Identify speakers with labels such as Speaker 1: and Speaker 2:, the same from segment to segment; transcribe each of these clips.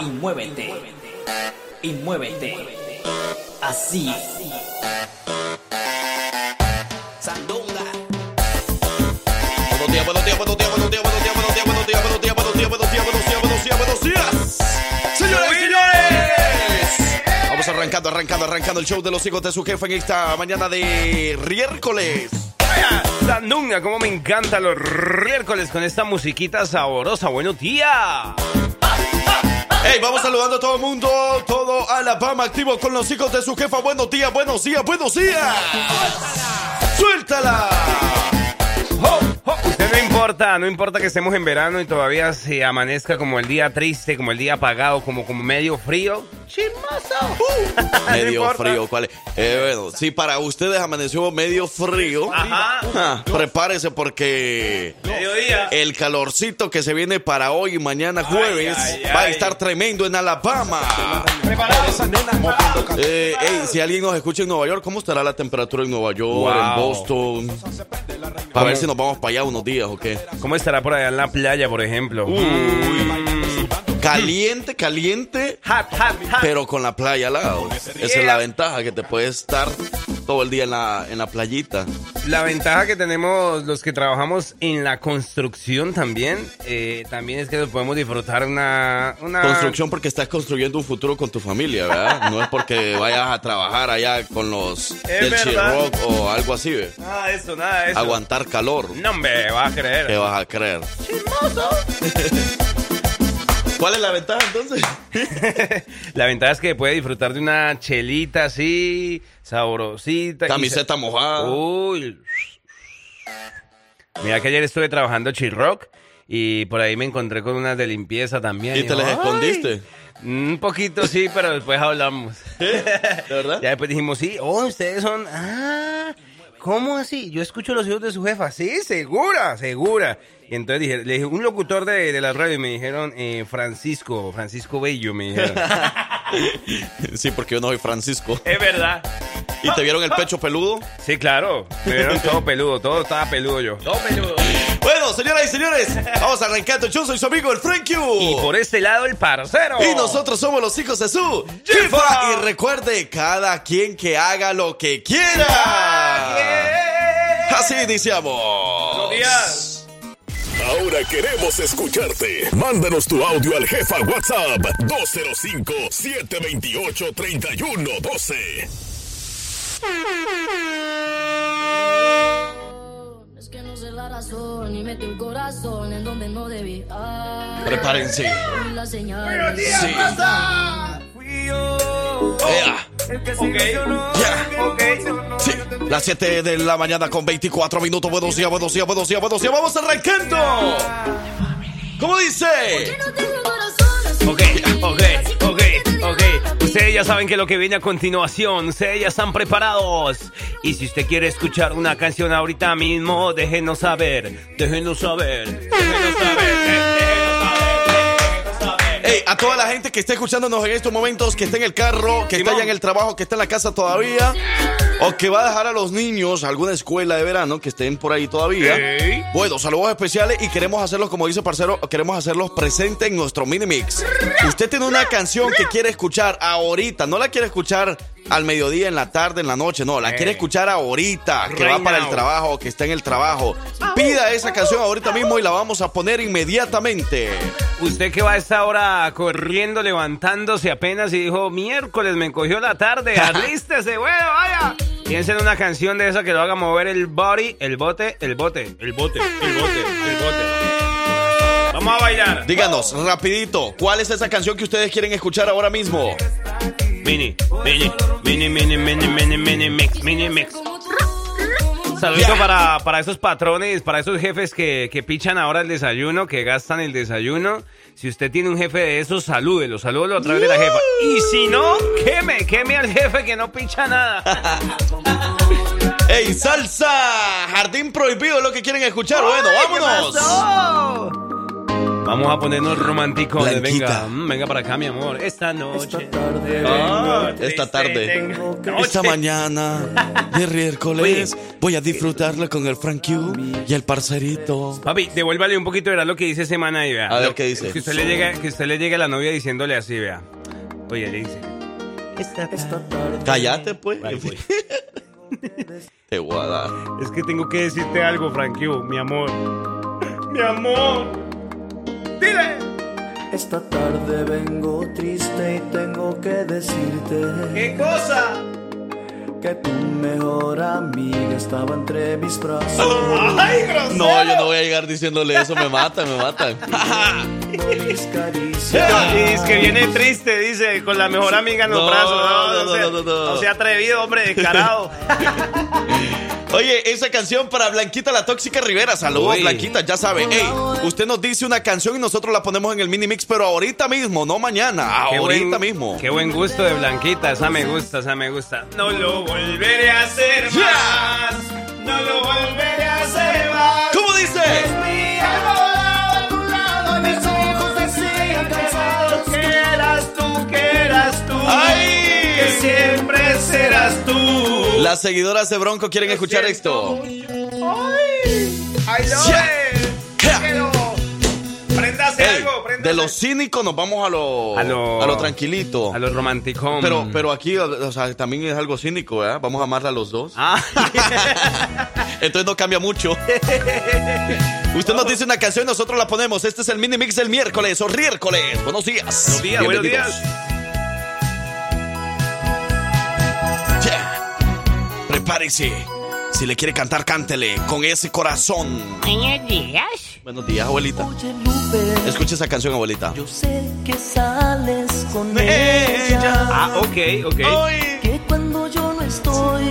Speaker 1: Y muévete. Y muévete. Así. Sandunga.
Speaker 2: Buenos días, buenos días, buenos días, buenos días, buenos días, buenos días, buenos días, buenos días, buenos días, buenos días, buenos días, buenos días, buenos días. Señoras y señores. Vamos arrancando, arrancando, arrancando el show de los hijos de su jefe en esta mañana de miércoles.
Speaker 3: Sandunga, como me encantan los miércoles con esta musiquita sabrosa. Buenos días.
Speaker 2: Hey, vamos saludando a todo el mundo, todo Alabama activo con los hijos de su jefa. Buenos días, buenos días, buenos días. ¡Suéltala!
Speaker 3: Ho. Usted no importa, no importa que estemos en verano y todavía se amanezca como el día triste, como el día apagado, como, como medio frío. ¡Chismoso!
Speaker 2: Medio frío, ¿cuál es? Eh, bueno, si para ustedes amaneció medio frío,
Speaker 3: Ajá.
Speaker 2: ah, prepárese porque
Speaker 3: Mediodía.
Speaker 2: el calorcito que se viene para hoy y mañana jueves
Speaker 3: ay,
Speaker 2: va a estar tremendo en Alabama.
Speaker 3: ¿Preparados?
Speaker 2: Eh, ey, si alguien nos escucha en Nueva York, ¿cómo estará la temperatura en Nueva York,
Speaker 3: Wow.
Speaker 2: en Boston? Para ver si nos vamos para allá unos días o qué.
Speaker 3: ¿Cómo estará por allá en la playa, por ejemplo?
Speaker 2: Caliente, caliente,
Speaker 3: Hot, hot, hot.
Speaker 2: pero con la playa al lado. Esa es la ventaja, que te puedes estar todo el día en la, en la playita.
Speaker 3: La ventaja que tenemos los que trabajamos en la construcción también, eh, también es que podemos disfrutar una... una...
Speaker 2: Construcción porque estás construyendo un futuro con tu familia, ¿verdad? No es porque vayas a trabajar allá con los del. Chirroc o algo así, ¿ve?
Speaker 3: Nada de eso, nada de eso.
Speaker 2: Aguantar calor.
Speaker 3: No, hombre, vas a creer.
Speaker 2: ¿Qué vas a creer? ¿Cuál es la ventaja entonces?
Speaker 3: La ventaja es que puede disfrutar de una chelita así, sabrosita.
Speaker 2: Camiseta
Speaker 3: se-
Speaker 2: mojada.
Speaker 3: Uy. Mira que ayer estuve trabajando Chirroc y por ahí me encontré con unas de limpieza también.
Speaker 2: ¿Y te las escondiste?
Speaker 3: Un poquito sí, pero después hablamos.
Speaker 2: ¿De verdad?
Speaker 3: Ya después dijimos, sí, oh, ustedes son... Ah, ¿cómo así? Yo escucho los hijos de su jefa. Sí, segura, segura. Y entonces dije, le dije, un locutor de, de la radio y me dijeron, eh, Francisco, Francisco Bello, me dijeron.
Speaker 2: Sí, porque yo no soy Francisco.
Speaker 3: es verdad.
Speaker 2: ¿Y te vieron el pecho peludo?
Speaker 3: Sí, claro. Me vieron todo peludo, todo estaba peludo yo. Todo peludo.
Speaker 2: Bueno, señoras y señores, vamos arrancando. Yo soy su amigo el Frank Q.
Speaker 3: Y por este lado el parcero.
Speaker 2: Y nosotros somos los hijos de su jefa. Y recuerde, cada quien que haga lo que quiera. Así iniciamos.
Speaker 3: Buenos días.
Speaker 4: Ahora queremos escucharte. Mándanos tu audio al jefa WhatsApp 205-728-3112.
Speaker 5: Es que no sé la razón y metí un corazón en donde no debía.
Speaker 2: Prepárense.
Speaker 5: La señal.
Speaker 2: Sí. Ea. Ya.
Speaker 3: Ok.
Speaker 2: Las 7 de la mañana con 24 minutos. Buenos días, buenos días, buenos días, buenos días. Vamos arrancando. ¿Cómo dice?
Speaker 3: Ok, ok, ok, ok. Ustedes ya saben que lo que viene a continuación, ustedes ya están preparados. Y si usted quiere escuchar una canción ahorita mismo, déjenos saber, déjenos saber, déjenos saber, déjenos saber.
Speaker 2: Hey, a toda la gente que está escuchándonos en estos momentos, que está en el carro, que está en el trabajo, que está en la casa todavía, o que va a dejar a los niños a alguna escuela de verano que estén por ahí todavía. Bueno, saludos especiales y queremos hacerlos, como dice Parcero, queremos hacerlos presentes en nuestro mini mix. Usted tiene una canción que quiere escuchar ahorita, no la quiere escuchar al mediodía, en la tarde, en la noche, no, la
Speaker 3: Ey.
Speaker 2: quiere escuchar ahorita, que
Speaker 3: Right
Speaker 2: va para el trabajo, que está en el trabajo. Pida esa canción ahorita mismo y la vamos a poner inmediatamente.
Speaker 3: Usted que va a esta hora corriendo, levantándose apenas y dijo, miércoles me cogió la tarde, alístese, bueno, vaya. Piensa en una canción de esa que lo haga mover el body, el bote, el bote, el bote, el bote, el bote. Vamos a bailar.
Speaker 2: Díganos, rapidito, ¿cuál es esa canción que ustedes quieren escuchar ahora mismo?
Speaker 3: Mini, mini, mini, mini, mini, mini, mini mix, mini mix. Saludito
Speaker 2: Yeah.
Speaker 3: para, para esos patrones, para esos jefes que, que pichan ahora el desayuno, que gastan el desayuno. Si usted tiene un jefe de esos, salúdelo, salúdelo a través de la jefa. Y si no, queme, queme al jefe que no picha nada.
Speaker 2: ¡Ey, salsa! Jardín prohibido es lo que quieren escuchar. Bueno,
Speaker 3: Ay, ¿qué
Speaker 2: vámonos.
Speaker 3: pasó? Vamos a ponernos románticos. Venga, mm, venga para acá, mi amor. Esta noche.
Speaker 2: Esta
Speaker 3: triste,
Speaker 2: tarde.
Speaker 3: tengo
Speaker 2: Esta
Speaker 3: noche.
Speaker 2: mañana de miércoles voy a disfrutarla con el Frank Q y el parcerito.
Speaker 3: Papi, devuélvale un poquito, verá lo que dice semana y vea.
Speaker 2: A ver, ¿qué dice?
Speaker 3: Que usted, le llegue, que usted le llegue a la novia diciéndole así, vea. Oye, le dice.
Speaker 2: Cállate, pues.
Speaker 3: Ay, voy.
Speaker 2: Te voy a dar.
Speaker 3: Es que tengo que decirte algo, Frank Q, mi amor. Mi amor. Dile.
Speaker 6: Esta tarde vengo triste y tengo que decirte
Speaker 3: ¿Qué cosa?
Speaker 6: que tu mejor amiga estaba entre mis brazos.
Speaker 3: ¡Ay, grosero!
Speaker 2: No, yo no voy a llegar diciéndole eso, me matan, me matan.
Speaker 3: Y es que viene triste, dice, con la mejor amiga en los
Speaker 2: No,
Speaker 3: brazos.
Speaker 2: no, no,
Speaker 3: sea-
Speaker 2: no, no, no.
Speaker 3: no sea atrevido, hombre, descarado.
Speaker 2: Oye, esa canción para Blanquita la Tóxica Rivera. Saludos,
Speaker 3: Uy.
Speaker 2: Blanquita, ya sabe. Ey, usted nos dice una canción y nosotros la ponemos en el mini mix, pero ahorita mismo, no mañana,
Speaker 3: Qué
Speaker 2: ahorita
Speaker 3: buen-
Speaker 2: mismo.
Speaker 3: Qué buen gusto de Blanquita, esa me gusta, esa me gusta. No lo volveré a hacer
Speaker 2: Yeah.
Speaker 3: más. No lo volveré a hacer más.
Speaker 2: ¿Cómo dice?
Speaker 3: Tú.
Speaker 2: Las seguidoras de Bronco quieren escuchar esto.
Speaker 3: ¡Ay!
Speaker 2: Yeah. Yeah.
Speaker 3: Préndase
Speaker 2: Ey,
Speaker 3: algo, préndase.
Speaker 2: de lo cínico nos vamos a lo,
Speaker 3: A lo-
Speaker 2: a lo tranquilito.
Speaker 3: A los romanticón.
Speaker 2: Pero, pero aquí, o sea, también es algo cínico, ¿verdad? Vamos a amarla a los dos.
Speaker 3: Ah.
Speaker 2: Entonces no cambia mucho. Usted nos dice una canción y nosotros la ponemos. Este es el mini mix del miércoles o riércoles. Buenos días.
Speaker 3: Buenos días, buenos días.
Speaker 2: Prepárese. Si le quiere cantar, cántele con ese corazón.
Speaker 7: Buenos días.
Speaker 2: Buenos días, abuelita.
Speaker 6: Oye, Lupe,
Speaker 2: Escuche esa canción, abuelita.
Speaker 6: yo sé que sales con
Speaker 2: Ella.
Speaker 6: ella.
Speaker 3: Ah, ok, ok.
Speaker 6: Que cuando yo no estoy,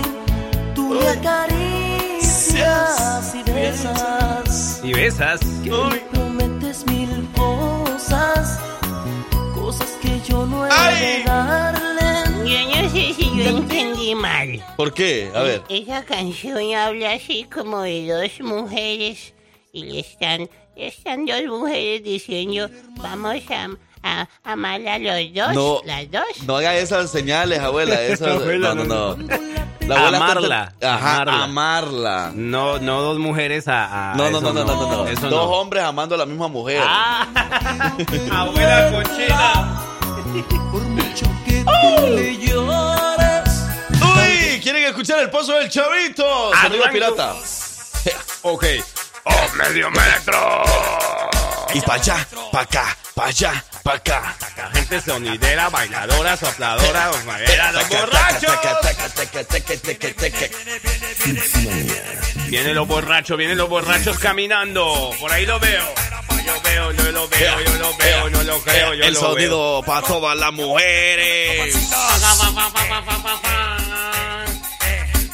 Speaker 6: tú me acaricias y besas.
Speaker 3: Y besas.
Speaker 6: Que me prometes mil cosas, cosas que yo no he
Speaker 2: Ay.
Speaker 6: de darle.
Speaker 7: Yo no sé si yo entendí mal.
Speaker 2: ¿Por qué? A ver.
Speaker 7: Esa canción habla así como de dos mujeres y le están, están dos mujeres diciendo vamos a, a, amar a los dos,
Speaker 2: No.
Speaker 7: las dos.
Speaker 2: No haga esas señales, abuela. Esas,
Speaker 3: Abuela,
Speaker 2: no, no,
Speaker 3: no,
Speaker 2: no. La abuela está-
Speaker 3: Amarla,
Speaker 2: Ajá,
Speaker 3: amarla.
Speaker 2: amarla.
Speaker 3: No, no dos mujeres a. a-
Speaker 2: No, no,
Speaker 3: eso
Speaker 2: no, no, no, no.
Speaker 3: Eso
Speaker 2: Dos
Speaker 3: no.
Speaker 2: hombres amando a la misma mujer.
Speaker 3: Ah, abuela cochina.
Speaker 6: Por mucho que tú le llores.
Speaker 2: Uy, ¿quieren escuchar el pozo del chavito? Sonido
Speaker 3: Arranco.
Speaker 2: pirata.
Speaker 3: Ok. Oh, medio metro.
Speaker 2: Y pa' allá, pa' acá, pa' allá, pa' acá.
Speaker 3: La gente sonidera, bailadora, sopladora, era los borrachos. Vienen los borrachos, vienen los borrachos caminando. Por ahí lo veo. Yo veo, yo lo veo, yo lo veo, no lo creo, yo
Speaker 2: El
Speaker 3: lo
Speaker 2: sonido para todas las mujeres.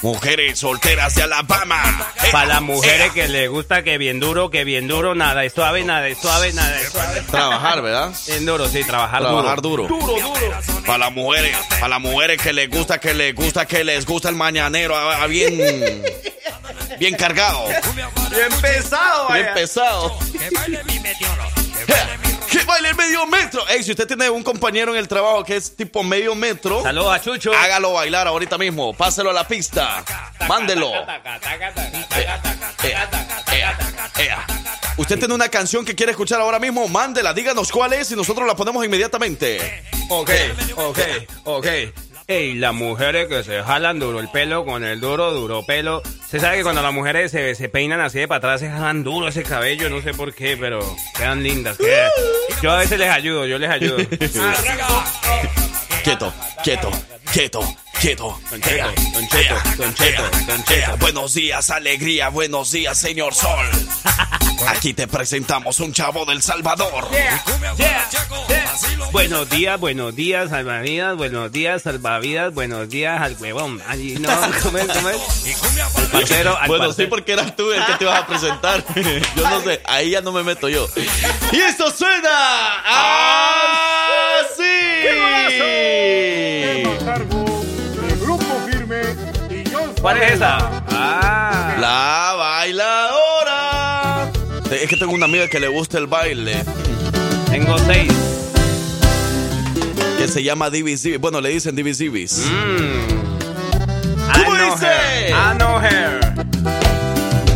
Speaker 2: Mujeres solteras de Alabama.
Speaker 3: Para las mujeres que les gusta que bien duro, que bien duro, nada, es suave, nada, es suave, nada, es suave.
Speaker 2: Trabajar, ¿verdad?
Speaker 3: Bien duro, sí, trabajar,
Speaker 2: Trabajar duro.
Speaker 3: Duro, duro.
Speaker 2: Para las mujeres, para las mujeres que les gusta, que les gusta, que les gusta el mañanero, ah, ah, bien, bien cargado,
Speaker 3: Bien pesado,
Speaker 2: bien
Speaker 3: vaya.
Speaker 2: pesado. Que baile el medio metro. Ey, si usted tiene un compañero en el trabajo que es tipo medio metro,
Speaker 3: Saludos a Chucho.
Speaker 2: hágalo bailar ahorita mismo. Páselo a la pista. Mándelo. Usted tiene una canción que quiere escuchar ahora mismo, mándela, díganos cuál es y nosotros la ponemos inmediatamente.
Speaker 3: Ok, ok, ok. Ey, las mujeres que se jalan duro el pelo con el duro, duro pelo. Se sabe que cuando las mujeres se, se peinan así de para atrás, se jalan duro ese cabello, no sé por qué, pero quedan lindas. Yo a veces les ayudo, yo les ayudo.
Speaker 2: Quieto, quieto, quieto,
Speaker 3: Don Cheto, Don Cheto, Don Cheto, Don Cheto.
Speaker 2: Buenos días, alegría, buenos días, señor Sol. Aquí te presentamos un chavo del Salvador.
Speaker 3: Buenos días, buenos días, salvavidas, buenos días, salvavidas, buenos días al huevón. Ay, no, ¿cómo es? ¿Cómo es? Al parcero, al
Speaker 2: Bueno, sí,
Speaker 3: parcero.
Speaker 2: porque eras tú el que te ibas a presentar. Yo no sé, ahí ya no me meto yo. Y esto suena así.
Speaker 8: cargo del
Speaker 3: ¿Cuál es esa? Ah.
Speaker 2: La bailadora. Es que tengo una amiga que le gusta el baile.
Speaker 3: Tengo seis.
Speaker 2: Que se llama Divis. Bueno, le dicen Divis Divis.
Speaker 3: ¿Cómo
Speaker 2: dice?
Speaker 3: I know her.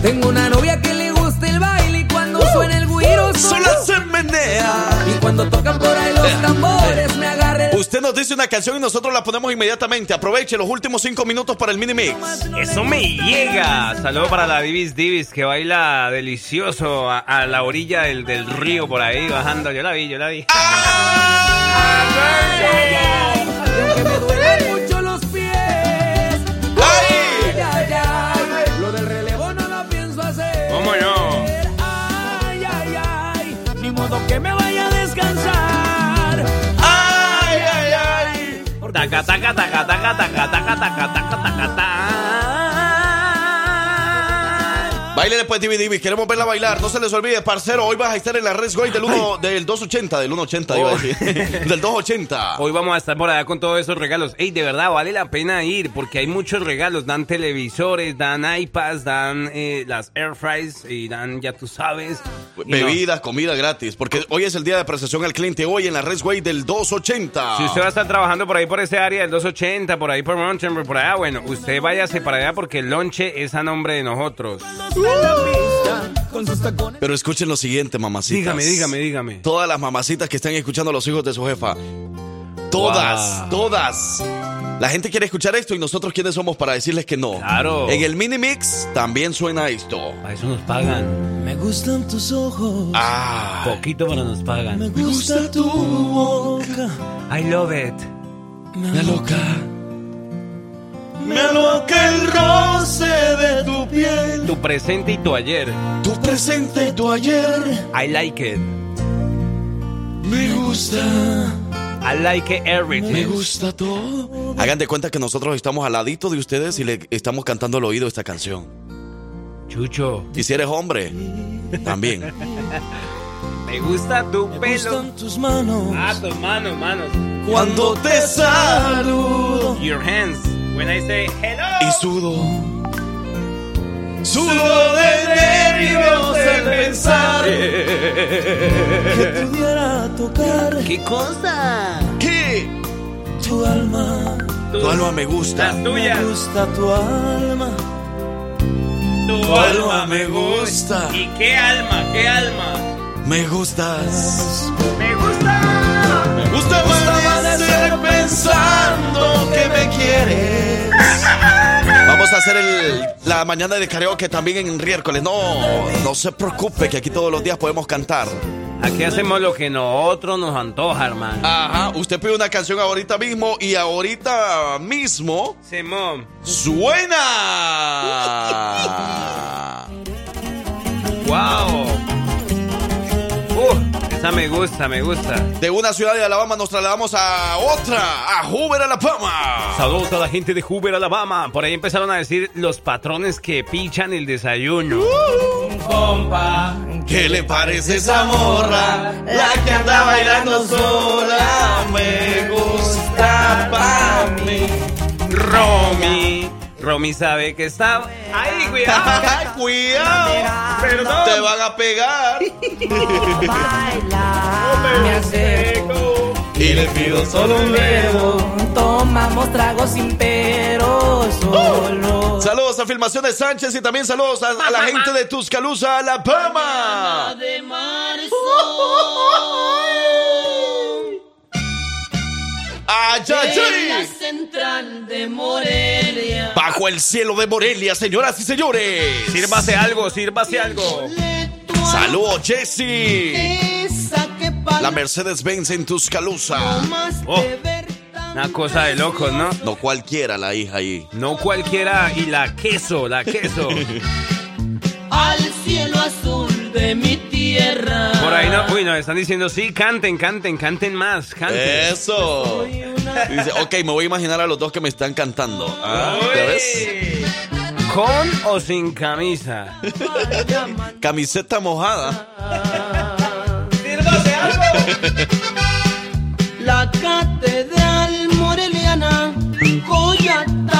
Speaker 9: Tengo una novia que le gusta el baile y cuando suena el güiro
Speaker 2: Solo se menea.
Speaker 9: Y cuando tocan por ahí los tambores agarra el...
Speaker 2: Usted nos dice una canción y nosotros la ponemos inmediatamente. Aproveche los últimos cinco minutos para el mini mix.
Speaker 3: Eso me llega. Saludo para la Divis Divis que baila delicioso a, a la orilla del, del río por ahí bajando. Yo la vi, yo la vi.
Speaker 9: Y
Speaker 3: taca, taca, taca, taca, taca, taca, taca, taca, taca.
Speaker 2: Después Divis. Queremos verla bailar. No se les olvide, parcero. Hoy vas a estar en la Red Goy del, 1, del 280. Del 180, iba a decir. Del 280.
Speaker 3: Hoy vamos a estar por allá con todos esos regalos. Ey, de verdad, vale la pena ir porque hay muchos regalos. Dan televisores, dan iPads, dan eh, las air fries y dan, ya tú sabes. no-
Speaker 2: Bebidas, comida gratis. Porque hoy es el día de apreciación al cliente. Hoy en la Red Way del 280.
Speaker 3: Si usted va a estar trabajando por ahí por ese área del 280, por ahí por Mountain, por allá, bueno, usted váyase para allá porque el lonche es a nombre de nosotros.
Speaker 2: Pero escuchen lo siguiente, mamacitas.
Speaker 3: Dígame, dígame, dígame.
Speaker 2: Todas las mamacitas que están escuchando a los hijos de su jefa. Todas,
Speaker 3: Wow.
Speaker 2: todas. La gente quiere escuchar esto y nosotros quiénes somos para decirles que no.
Speaker 3: Claro.
Speaker 2: En el mini mix también suena esto.
Speaker 3: A eso nos pagan.
Speaker 9: Me gustan tus ojos
Speaker 2: Ah.
Speaker 3: Poquito, pero nos pagan.
Speaker 9: Me gusta tu boca
Speaker 3: I love it.
Speaker 9: Me aloca
Speaker 2: Me aloca el roce de tu piel.
Speaker 3: Tu presente y tu ayer.
Speaker 2: Tu presente y tu ayer.
Speaker 3: I like it.
Speaker 2: Me gusta.
Speaker 3: I like it everything.
Speaker 2: Me gusta todo. Hagan de cuenta que nosotros estamos al ladito de ustedes y le estamos cantando al oído esta canción.
Speaker 3: Chucho.
Speaker 2: Y si eres hombre, también.
Speaker 3: Me gusta tu
Speaker 9: Me
Speaker 3: pelo.
Speaker 9: gustan tus manos
Speaker 3: Ah, tus manos, manos.
Speaker 2: Cuando te saludo
Speaker 3: Your hands. When I say hello.
Speaker 2: y sudo. Sudo de nervios el pensar
Speaker 9: Que pudiera tocar
Speaker 3: ¿Qué cosa?
Speaker 2: que
Speaker 9: tu alma
Speaker 2: tu alma me gusta.
Speaker 3: Las tuyas.
Speaker 9: Me gusta tu alma
Speaker 3: Tu,
Speaker 2: Tu alma me gusta.
Speaker 3: ¿Y qué alma? ¿Qué alma?
Speaker 2: Me gustas.
Speaker 3: Me gusta.
Speaker 2: Me gusta amanecer pensando que me quieres. Vamos a hacer el, la mañana de karaoke también en miércoles. No, no se preocupe que aquí todos los días podemos cantar.
Speaker 3: Aquí hacemos lo que nosotros nos antoja, hermano.
Speaker 2: Ajá, usted pide una canción ahorita mismo y ahorita mismo
Speaker 3: Simón.
Speaker 2: suena.
Speaker 3: Wow. Esa me gusta, me gusta.
Speaker 2: De una ciudad de Alabama nos trasladamos a otra, a Hoover, Alabama.
Speaker 3: Saludos a la gente de Hoover, Alabama. Por ahí empezaron a decir los patrones que pichan el desayuno.
Speaker 2: ¿Qué le parece esa morra? La que anda bailando sola me gusta pa' mí.
Speaker 3: Romy. Romy sabe que está. ¡Ay, cuidado!
Speaker 2: Cuidado,
Speaker 3: Perdón.
Speaker 2: te van a pegar.
Speaker 9: Me acerco
Speaker 2: Y le pido solo un
Speaker 9: Pero tomamos tragos sin pero solo
Speaker 2: Saludos a Filmaciones Sánchez y también saludos a, a la gente de Tuscaloosa, Alabama.
Speaker 7: de marzo. Central de Morelia.
Speaker 2: Bajo el cielo de Morelia, señoras y señores.
Speaker 3: Sírvase algo, sírvase algo.
Speaker 2: Saludos, Jesse. La Mercedes-Benz en Tuscaloosa.
Speaker 3: Oh. Una cosa de locos, ¿no?
Speaker 2: No cualquiera la hija ahí.
Speaker 3: No cualquiera. Y la queso, la queso.
Speaker 7: al cielo azul de mi tierra.
Speaker 3: Por ahí no. Uy, están diciendo, sí, canten, canten, canten más, canten.
Speaker 2: Eso. Dice, ok, me voy a imaginar a los dos que me están cantando. Ah.
Speaker 3: ¿Con o sin camisa?
Speaker 2: Camiseta mojada.
Speaker 3: ¡Sírvase algo!
Speaker 7: La catedral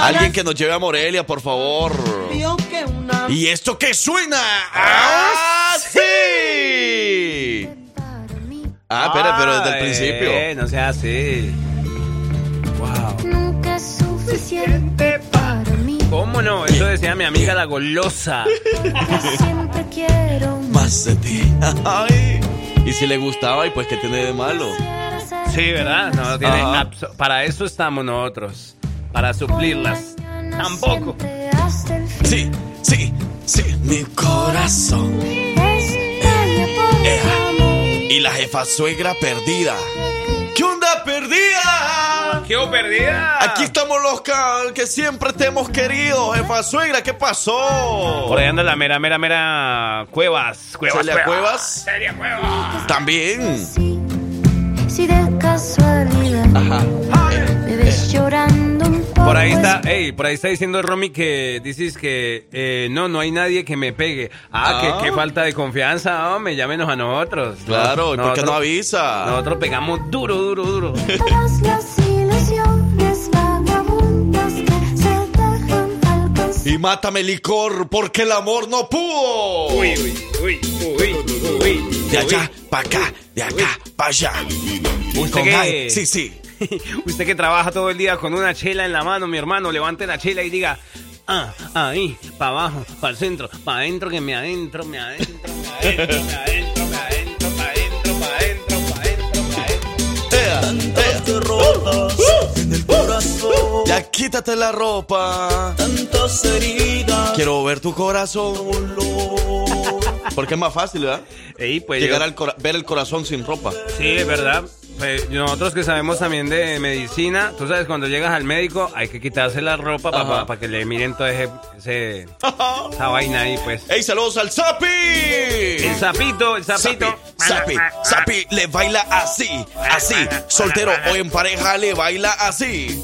Speaker 2: Alguien que nos lleve a Morelia, por favor. ¿Y esto qué suena? ¡Ah, sí! Ah, espera, pero desde el principio.
Speaker 3: No sea así. Wow.
Speaker 5: Nunca es suficiente para mí.
Speaker 3: ¿Cómo no? Eso decía mi amiga la golosa.
Speaker 5: Siempre quiero
Speaker 2: Más de ti. Ay. Y si le gustaba, y pues, ¿qué tiene de malo?
Speaker 3: Sí, ¿verdad? No, tiene
Speaker 2: Ajá.
Speaker 3: abso- para eso estamos nosotros. Para suplirlas. Tampoco.
Speaker 2: Sí, sí, sí, mi corazón.
Speaker 5: Amor.
Speaker 2: Y la jefa suegra perdida. ¿Qué onda perdida?
Speaker 3: ¡Qué perdida!
Speaker 2: Aquí estamos los que siempre te hemos querido, jefa suegra. ¿Qué pasó?
Speaker 3: Por ahí anda la mera, mera, mera Cuevas. Cuevas,
Speaker 2: ¿Celia Cuevas?
Speaker 3: Celia Cuevas.
Speaker 2: También.
Speaker 5: Sí, si de casualidad
Speaker 2: Ajá.
Speaker 5: me ves llorando un poco.
Speaker 3: Por ahí está, ey, por ahí está diciendo Romy que dices que eh, no, no hay nadie que me pegue. Ah,
Speaker 2: Ah.
Speaker 3: que qué falta de confianza, hombre, llámenos a nosotros.
Speaker 2: Claro, ¿y por qué no avisa?
Speaker 3: Nosotros pegamos duro, duro, duro.
Speaker 5: Todas las ilusiones vagabundas que se dejan alcanzar.
Speaker 2: Y mátame licor porque el amor no pudo.
Speaker 3: Uy, uy, uy, uy, uy.
Speaker 2: De allá para acá, de acá para allá.
Speaker 3: ¿Usted
Speaker 2: ay, Sí, sí.
Speaker 3: Usted que trabaja todo el día con una chela en la mano, mi hermano, levante la chela y diga, ah, ahí, para abajo, para el centro, para adentro, que me adentro, me adentro, me adentro, me adentro, me adentro, para adentro, para adentro, para adentro, para adentro.
Speaker 6: Derrotas en el corazón,
Speaker 2: Ya quítate la ropa.
Speaker 6: tantas heridas,
Speaker 2: Quiero ver tu corazón. Porque es más fácil, ¿verdad?
Speaker 3: Ey, pues
Speaker 2: Llegar
Speaker 3: yo-
Speaker 2: al ver el corazón sin ropa.
Speaker 3: Sí, es verdad. Pues nosotros que sabemos también de medicina, tú sabes, cuando llegas al médico hay que quitarse la ropa para que le miren todo ese, ese- esa vaina ahí, pues.
Speaker 2: ¡Ey, saludos al Zapi!
Speaker 3: El sapito, el sapito.
Speaker 2: Zapi, Zapi, le baila así, así. Soltero o en pareja le baila así.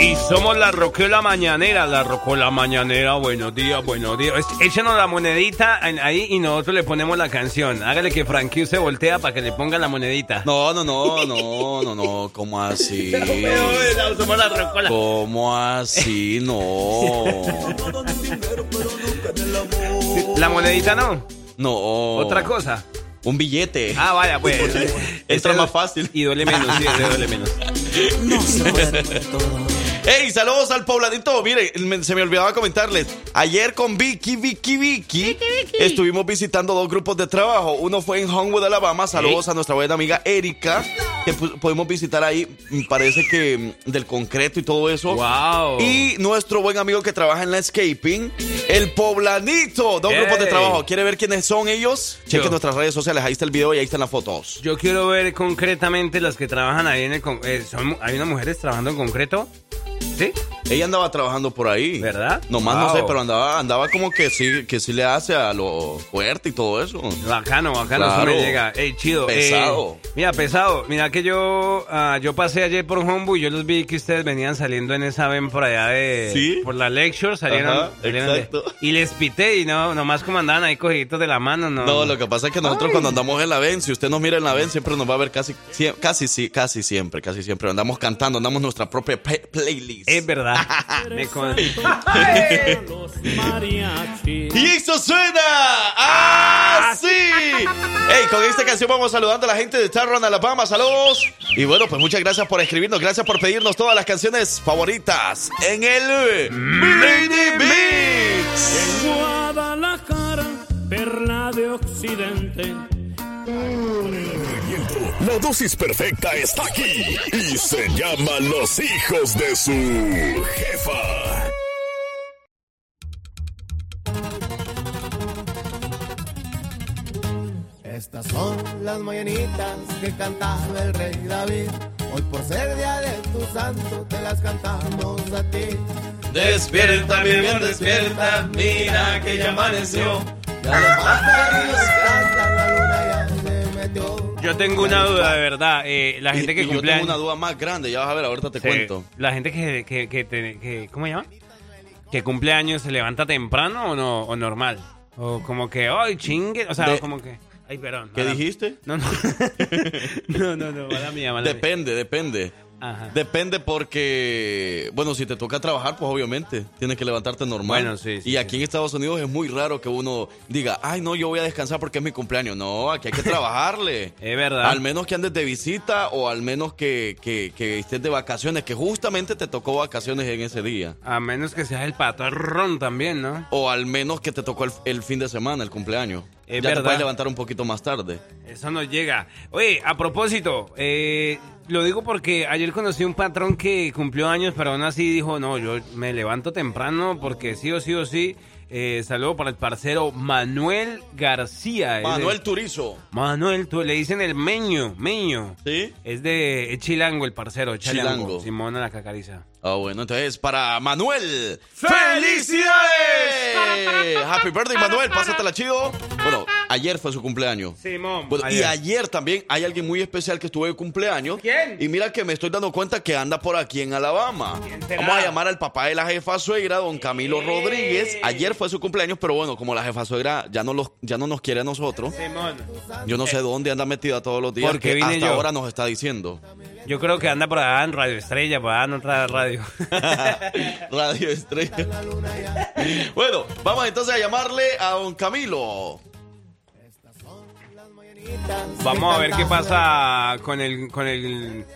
Speaker 3: Y somos la Roqueola Mañanera, la Rocola Mañanera, buenos días, buenos días. Es- Échanos la monedita ahí y nosotros le ponemos la canción. Hágale que Frankie se voltea para que le ponga la monedita.
Speaker 2: No, no, no, no, no, no, ¿cómo así?
Speaker 3: somos la Rocola.
Speaker 2: ¿Cómo así? No.
Speaker 3: La monedita no,
Speaker 2: No.
Speaker 3: otra cosa.
Speaker 2: Un billete.
Speaker 3: Ah, vaya, pues.
Speaker 2: Entra más fácil.
Speaker 3: Y duele menos, sí, duele menos.
Speaker 6: No se puede todo.
Speaker 2: ¡Ey, saludos al pobladito! Mire, me- se me olvidaba comentarles. Ayer con Vicky, Vicky, Vicky, estuvimos visitando dos grupos de trabajo. Uno fue en Homewood, Alabama. Saludos a nuestra buena amiga Erika, que pu- pudimos visitar ahí. mm, Parece que mm, del concreto y todo eso.
Speaker 3: Wow.
Speaker 2: Y nuestro buen amigo que trabaja en landscaping, el poblanito. Dos grupos de trabajo. ¿Quiere ver quiénes son ellos? Chequen nuestras redes sociales. Ahí está el video y ahí están las fotos.
Speaker 3: Yo quiero ver concretamente las que trabajan ahí en el... eh, son- ¿Hay unas mujeres trabajando en concreto? ¿Sí?
Speaker 2: Ella andaba trabajando por ahí.
Speaker 3: ¿Verdad?
Speaker 2: Nomás no
Speaker 3: Wow.
Speaker 2: sé, pero andaba, andaba como que sí, que sí le hace a lo fuerte y todo eso.
Speaker 3: Bacano, bacano, eso
Speaker 2: Claro.
Speaker 3: me llega. Ey, chido.
Speaker 2: Pesado.
Speaker 3: Eh, mira, pesado. Mira que yo ah, yo pasé ayer por Hombu y yo los vi que ustedes venían saliendo en esa ven por allá de...
Speaker 2: ¿Sí?
Speaker 3: Por la lecture, salieron...
Speaker 2: Ajá,
Speaker 3: salieron de-
Speaker 2: exacto.
Speaker 3: y les pité y no, nomás como andaban ahí cogiditos de la mano, no.
Speaker 2: No, lo que pasa es que nosotros cuando andamos en la ven, si usted nos mira en la ven, siempre nos va a ver casi, casi, casi siempre, casi siempre. Andamos cantando, andamos nuestra propia playlist.
Speaker 3: Es verdad. Me con-
Speaker 2: Y eso suena así. Hey, con esta canción vamos saludando a la gente de Tarrant, Alabama. Saludos. Y bueno, pues muchas gracias por escribirnos. Gracias por pedirnos todas las canciones favoritas en el Mini Mix.
Speaker 10: Guadalajara, perla de occidente.
Speaker 4: La dosis perfecta está aquí y se llama Los hijos de su jefa.
Speaker 9: Estas son las mañanitas que cantaba el rey David. Hoy por ser día de tu santo te las cantamos a ti.
Speaker 2: Despierta, mi bien, despierta. Mira que ya amaneció.
Speaker 9: Ya los cantan,
Speaker 3: Yo tengo una duda, de verdad. Eh, la gente
Speaker 2: Y-
Speaker 3: que
Speaker 2: y yo
Speaker 3: cumple
Speaker 2: tengo una duda más grande, ya vas a ver, ahorita te
Speaker 3: Sí,
Speaker 2: cuento.
Speaker 3: La gente que, que, que, que- ¿cómo se llama? Que cumple años se levanta temprano o no o normal. O como que, ay, chingue, o sea,
Speaker 2: De-
Speaker 3: como que Ay, perdón.
Speaker 2: ¿Qué
Speaker 3: mala-
Speaker 2: dijiste?
Speaker 3: No, no. no, no, no, mala mía, mala mía.
Speaker 2: Depende, depende.
Speaker 3: Ajá.
Speaker 2: Depende porque, bueno, si te toca trabajar, pues obviamente tienes que levantarte normal.
Speaker 3: Bueno, sí, sí,
Speaker 2: y aquí en Estados Unidos es muy raro que uno diga, ay, no, yo voy a descansar porque es mi cumpleaños. No, aquí hay que trabajarle.
Speaker 3: Es verdad.
Speaker 2: Al menos que andes de visita o al menos que, que, que estés de vacaciones, que justamente te tocó vacaciones en ese día.
Speaker 3: A menos que seas el patrón también, ¿no?
Speaker 2: O al menos que te tocó el, el fin de semana, el cumpleaños.
Speaker 3: Es
Speaker 2: ya
Speaker 3: verdad.
Speaker 2: te puedes levantar un poquito más tarde.
Speaker 3: Eso no llega. Oye, a propósito, eh, lo digo porque ayer conocí un patrón que cumplió años, pero aún así dijo, no, yo me levanto temprano porque sí o sí o sí. Eh, saludo para el parcero Manuel García.
Speaker 2: Manuel Turizo.
Speaker 3: Manuel, le dicen el meño, meño.
Speaker 2: ¿Sí?
Speaker 3: Es de es chilango el parcero, chilango.
Speaker 2: Chilango.
Speaker 3: Simona la cacariza.
Speaker 2: Ah, bueno, entonces para Manuel. ¡Felicidades! Happy birthday, Manuel. Pásatela chido. Bueno, ayer fue su cumpleaños.
Speaker 3: Simón.
Speaker 2: Bueno, y
Speaker 3: ayer.
Speaker 2: también hay alguien muy especial que estuvo de cumpleaños.
Speaker 3: ¿Quién?
Speaker 2: Y mira que me estoy dando cuenta que anda por aquí en Alabama.
Speaker 3: ¿Quién será?
Speaker 2: Vamos a llamar al papá de la jefa suegra, don Camilo Rodríguez. Ayer fue su cumpleaños, pero bueno, como la jefa suegra ya no, los, ya no nos quiere a nosotros,
Speaker 3: Simón.
Speaker 2: yo no sé dónde anda metida todos los días.
Speaker 3: Porque
Speaker 2: que
Speaker 3: vine
Speaker 2: hasta
Speaker 3: yo.
Speaker 2: ahora nos está diciendo.
Speaker 3: Yo creo que anda por allá en Radio Estrella, por allá en otra radio.
Speaker 2: Radio Estrella. bueno, vamos entonces a llamarle a don Camilo.
Speaker 3: Vamos a ver qué pasa con el con el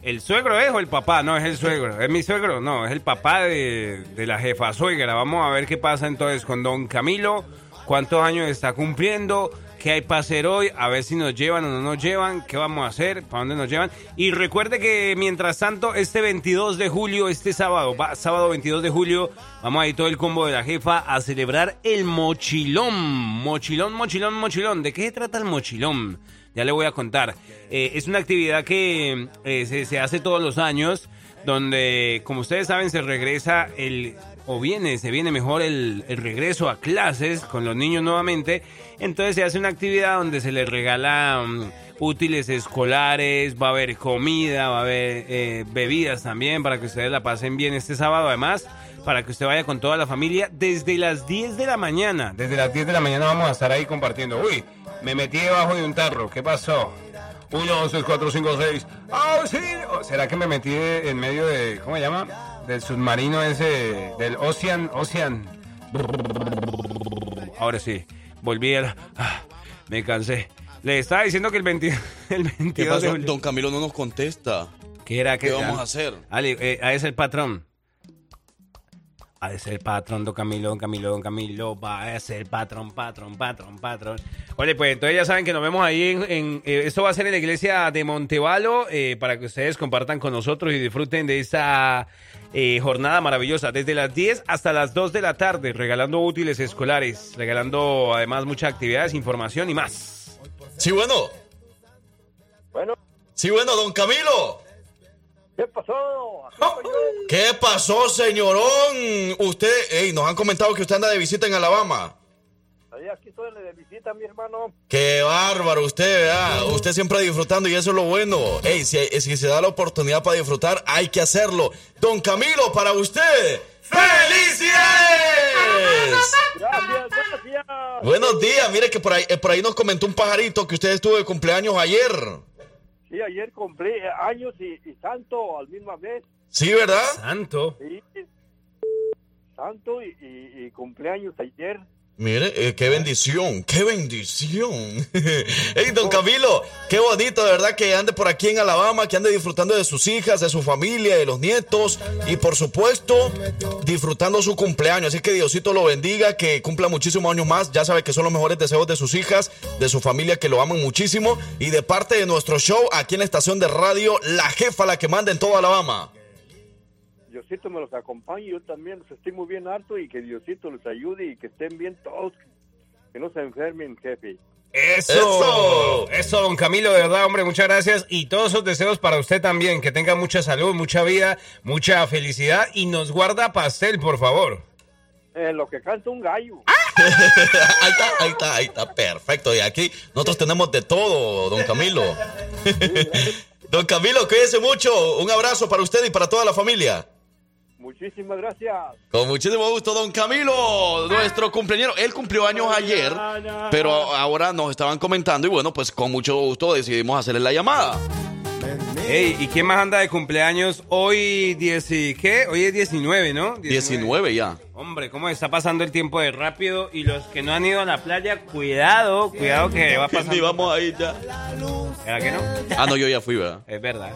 Speaker 3: el suegro es o el papá, no es el suegro, es mi suegro, no, es el papá de, de la jefa suegra. Vamos a ver qué pasa entonces con don Camilo, cuántos años está cumpliendo, qué hay para hacer hoy, a ver si nos llevan o no nos llevan, qué vamos a hacer, para dónde nos llevan. Y recuerde que mientras tanto, este 22 de julio, este sábado, va- sábado 22 de julio, vamos a ir todo el combo de la jefa a celebrar el mochilón. Mochilón, mochilón, mochilón. ¿De qué se trata el mochilón? Ya le voy a contar. Eh, es una actividad que eh, se, hace todos los años, donde, como ustedes saben, se regresa el, o viene, se viene mejor el regreso a clases con los niños nuevamente. Entonces se hace una actividad donde se les regala mm, útiles escolares, va a haber comida, va a haber eh, bebidas también para que ustedes la pasen bien este sábado. Además, para que usted vaya con toda la familia desde las 10 de la mañana. Desde las 10 de la mañana vamos a estar ahí compartiendo. Uy, me metí debajo de un tarro. ¿Qué pasó? 1, 2, 3, 4, 5, 6. ¡Auxilio! ¿Será que me metí en medio de. ¿Cómo se llama? Del submarino ese. Del Ocean. Ocean. Ahora sí. Volví a la- ah, me cansé. Le estaba diciendo que el, 20 el 22
Speaker 2: ¿Qué pasó? Don Camilo no nos contesta.
Speaker 3: ¿Qué era que
Speaker 2: ¿Qué vamos a hacer?
Speaker 3: Ali, eh, a ese el patrón. Ha de ser patrón, don Camilo, don Camilo, don Camilo, va a ser patrón, patrón, patrón, patrón. Oye, pues entonces ya saben que nos vemos ahí en, en, eh, esto va a ser en la iglesia de Montevalo, eh, para que ustedes compartan con nosotros y disfruten de esta eh, jornada maravillosa, desde las 10 hasta las 2 de la tarde, regalando útiles escolares, regalando además muchas actividades, información y más.
Speaker 2: Sí, bueno.
Speaker 8: Bueno.
Speaker 2: Sí, bueno, don Camilo.
Speaker 8: ¿Qué pasó?
Speaker 2: ¿Qué pasó, señorón? Usted, ey, nos han comentado que usted anda de visita en Alabama.
Speaker 8: Ahí aquí estoy de visita, mi hermano.
Speaker 2: Qué bárbaro usted, ¿verdad? Usted siempre disfrutando y eso es lo bueno. Ey, si, si se da la oportunidad para disfrutar, hay que hacerlo. Don Camilo, para usted, ¡felicidades!
Speaker 8: Gracias, gracias.
Speaker 2: Buenos días, mire que por ahí, eh, por ahí nos comentó un pajarito que usted estuvo de cumpleaños ayer.
Speaker 8: Sí, ayer cumplí eh, años y, y santo al mismo vez.
Speaker 2: Sí, ¿verdad?
Speaker 3: Santo.
Speaker 8: Sí. Santo y, y- y cumpleaños ayer.
Speaker 2: Mire, eh, qué bendición, qué bendición. Hey, don Camilo, qué bonito, de verdad, que ande por aquí en Alabama, que ande disfrutando de sus hijas, de su familia, de los nietos y, por supuesto, disfrutando su cumpleaños. Así que Diosito lo bendiga, que cumpla muchísimos años más. Ya sabe que son los mejores deseos de sus hijas, de su familia, que lo aman muchísimo. Y de parte de nuestro show aquí en la estación de radio, la jefa, la que manda en toda Alabama.
Speaker 8: Diosito me los acompañe, yo también los estimo bien harto y que Diosito los ayude y que estén bien todos, que no se enfermen, jefe.
Speaker 3: Eso, eso, don Camilo, de verdad, hombre, muchas gracias. Y todos esos deseos para usted también, que tenga mucha salud, mucha vida, mucha felicidad y nos guarda pastel, por favor.
Speaker 8: En lo que canta un gallo.
Speaker 2: ahí está, ahí está, ahí está, perfecto. Y aquí nosotros tenemos de todo, don Camilo. don Camilo, cuídese mucho. Un abrazo para usted y para toda la familia.
Speaker 8: Muchísimas gracias.
Speaker 2: Con muchísimo gusto, don Camilo, nuestro cumpleañero. Él cumplió años ayer, pero ahora nos estaban comentando y bueno, pues con mucho gusto decidimos hacerle la llamada.
Speaker 3: Ey, ¿y quién más anda de cumpleaños hoy? 10 y- ¿Qué? Hoy es 19, ¿no?
Speaker 2: 19 ya.
Speaker 3: Hombre, ¿cómo está pasando el tiempo de rápido? Y los que no han ido a la playa, cuidado, cuidado que va pasando.
Speaker 2: Ni vamos a ir ya.
Speaker 3: ¿Verdad que no?
Speaker 2: Ah, no, yo ya fui, ¿verdad?
Speaker 3: Es verdad.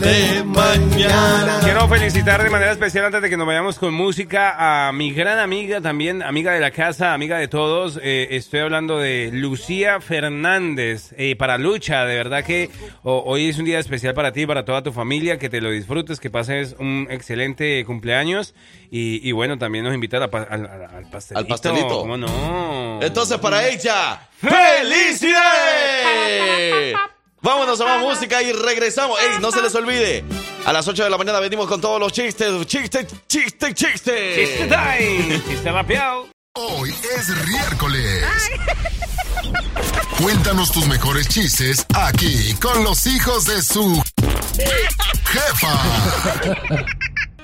Speaker 2: De mañana.
Speaker 3: Quiero felicitar de manera especial antes de que nos vayamos con música a mi gran amiga también, amiga de la casa, amiga de todos. Eh, estoy hablando de Lucía Fernández. Eh, para Lucha, de verdad que oh, hoy es un día especial para ti, para toda tu familia, que te lo disfrutes, que pases un excelente cumpleaños. Y, y bueno, también nos invita a pa- al pastelito.
Speaker 2: Al pastelito.
Speaker 3: ¿Cómo no?
Speaker 2: Entonces, para ella, ¡felicidades! Vámonos a más música y regresamos. ¡Ey, no se les olvide! A las 8 de la mañana venimos con todos los chistes. ¡Chiste, chiste, chiste!
Speaker 3: ¡Chiste time! ¡Chiste rapeado!
Speaker 11: Hoy es miércoles. Cuéntanos tus mejores chistes aquí con los hijos de su jefa.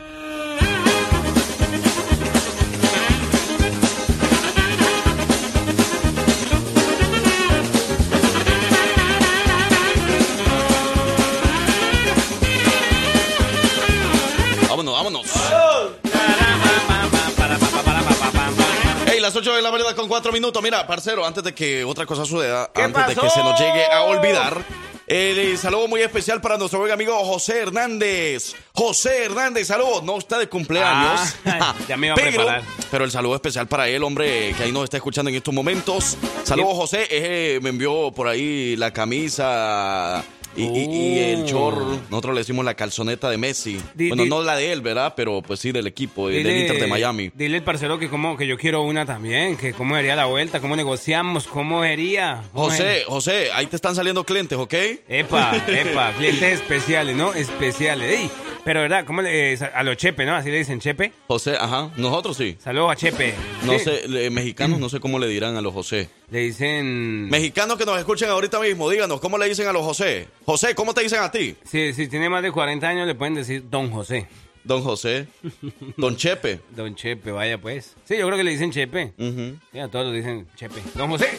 Speaker 2: las 8 de la mañana con 4 minutos. Mira, parcero, antes de que otra cosa suceda, antes de que se nos llegue a olvidar, el saludo muy especial para nuestro buen amigo José Hernández. José Hernández, saludos. No está de cumpleaños.
Speaker 3: Ah, ya me iba a
Speaker 2: pero,
Speaker 3: preparar.
Speaker 2: pero el saludo especial para él, hombre, que ahí nos está escuchando en estos momentos. Saludos, José. Eh, me envió por ahí la camisa. Y, y- y el
Speaker 3: Oh.
Speaker 2: short, nosotros le decimos la calzoneta de Messi.
Speaker 3: Di-
Speaker 2: bueno,
Speaker 3: di-
Speaker 2: no la de él, ¿verdad? Pero pues sí, del equipo, del Inter de Miami.
Speaker 3: Dile al parcero que como que yo quiero una también, que cómo sería la vuelta, cómo negociamos, cómo sería. ¿Cómo
Speaker 2: José, José, ahí te están saliendo clientes, ¿ok?
Speaker 3: Epa, epa, clientes especiales, ¿no? Especiales. Ey, pero verdad, ¿cómo le, eh, a los Chepe, ¿no? Así le dicen Chepe.
Speaker 2: José, ajá, nosotros sí.
Speaker 3: Saludos a Chepe.
Speaker 2: No
Speaker 3: Sí.
Speaker 2: sé, mexicanos no sé cómo le dirán a los José.
Speaker 3: Le dicen...
Speaker 2: Mexicanos que nos escuchen ahorita mismo, díganos, ¿cómo le dicen a los José? José, ¿cómo te dicen a ti?
Speaker 3: Si, si tiene más de 40 años le pueden decir Don José.
Speaker 2: Don José, Don Chepe.
Speaker 3: Don Chepe, vaya pues. Sí, yo creo que le dicen Chepe. Sí, a todos le dicen Chepe. Don José.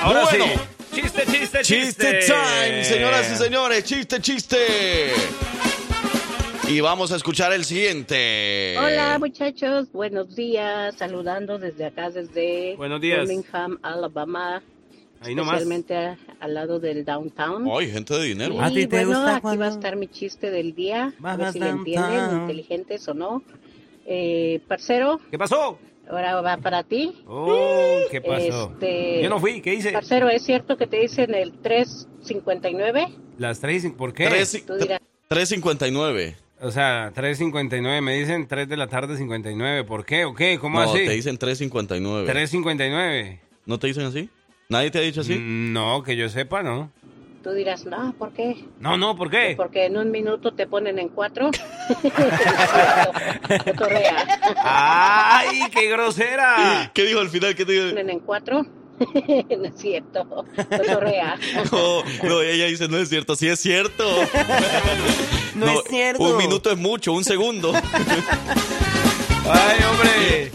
Speaker 3: Ahora
Speaker 2: Bueno.
Speaker 3: sí. Chiste, chiste, chiste.
Speaker 2: Chiste time, señoras y señores, chiste, chiste. Y vamos a escuchar el siguiente.
Speaker 12: Hola muchachos, buenos días, saludando desde acá, desde
Speaker 3: Buenos días.
Speaker 12: Birmingham, Alabama,
Speaker 3: Ahí nomás.
Speaker 12: especialmente a- al lado del downtown.
Speaker 2: Ay, gente de dinero.
Speaker 12: Y bueno, aquí va a estar mi chiste del día, a ver si le entienden, inteligentes o no. Eh, parcero,
Speaker 3: ¿Qué pasó?
Speaker 12: ahora va para ti.
Speaker 3: Oh, ¿qué pasó?
Speaker 12: Este,
Speaker 3: Yo no fui, ¿qué hice?
Speaker 12: Parcero, ¿es cierto que te dicen el 359?
Speaker 3: Las 3 y- ¿Por qué?
Speaker 2: Tres-
Speaker 12: Tú dirás.
Speaker 2: 359.
Speaker 3: O sea, 3.59. Me dicen 3 de la tarde 59. ¿Por qué? ¿O qué? ¿Cómo
Speaker 2: No,
Speaker 3: así?
Speaker 2: te dicen 359.
Speaker 3: 3.59.
Speaker 2: ¿No te dicen así? ¿Nadie te ha dicho así?
Speaker 3: Mm, No, que yo sepa, ¿no?
Speaker 12: Tú dirás, no, ¿por qué?
Speaker 3: No, no, ¿por qué?
Speaker 12: Porque en un minuto te ponen en cuatro.
Speaker 3: ¡Ay, qué grosera!
Speaker 2: ¿Qué dijo al final? ¿Qué te dijo?
Speaker 12: ponen en cuatro. no es cierto.
Speaker 2: No, no, ella dice, no es cierto, sí es cierto.
Speaker 3: No es cierto.
Speaker 2: Un minuto es mucho, un segundo.
Speaker 3: ¡Ay, hombre!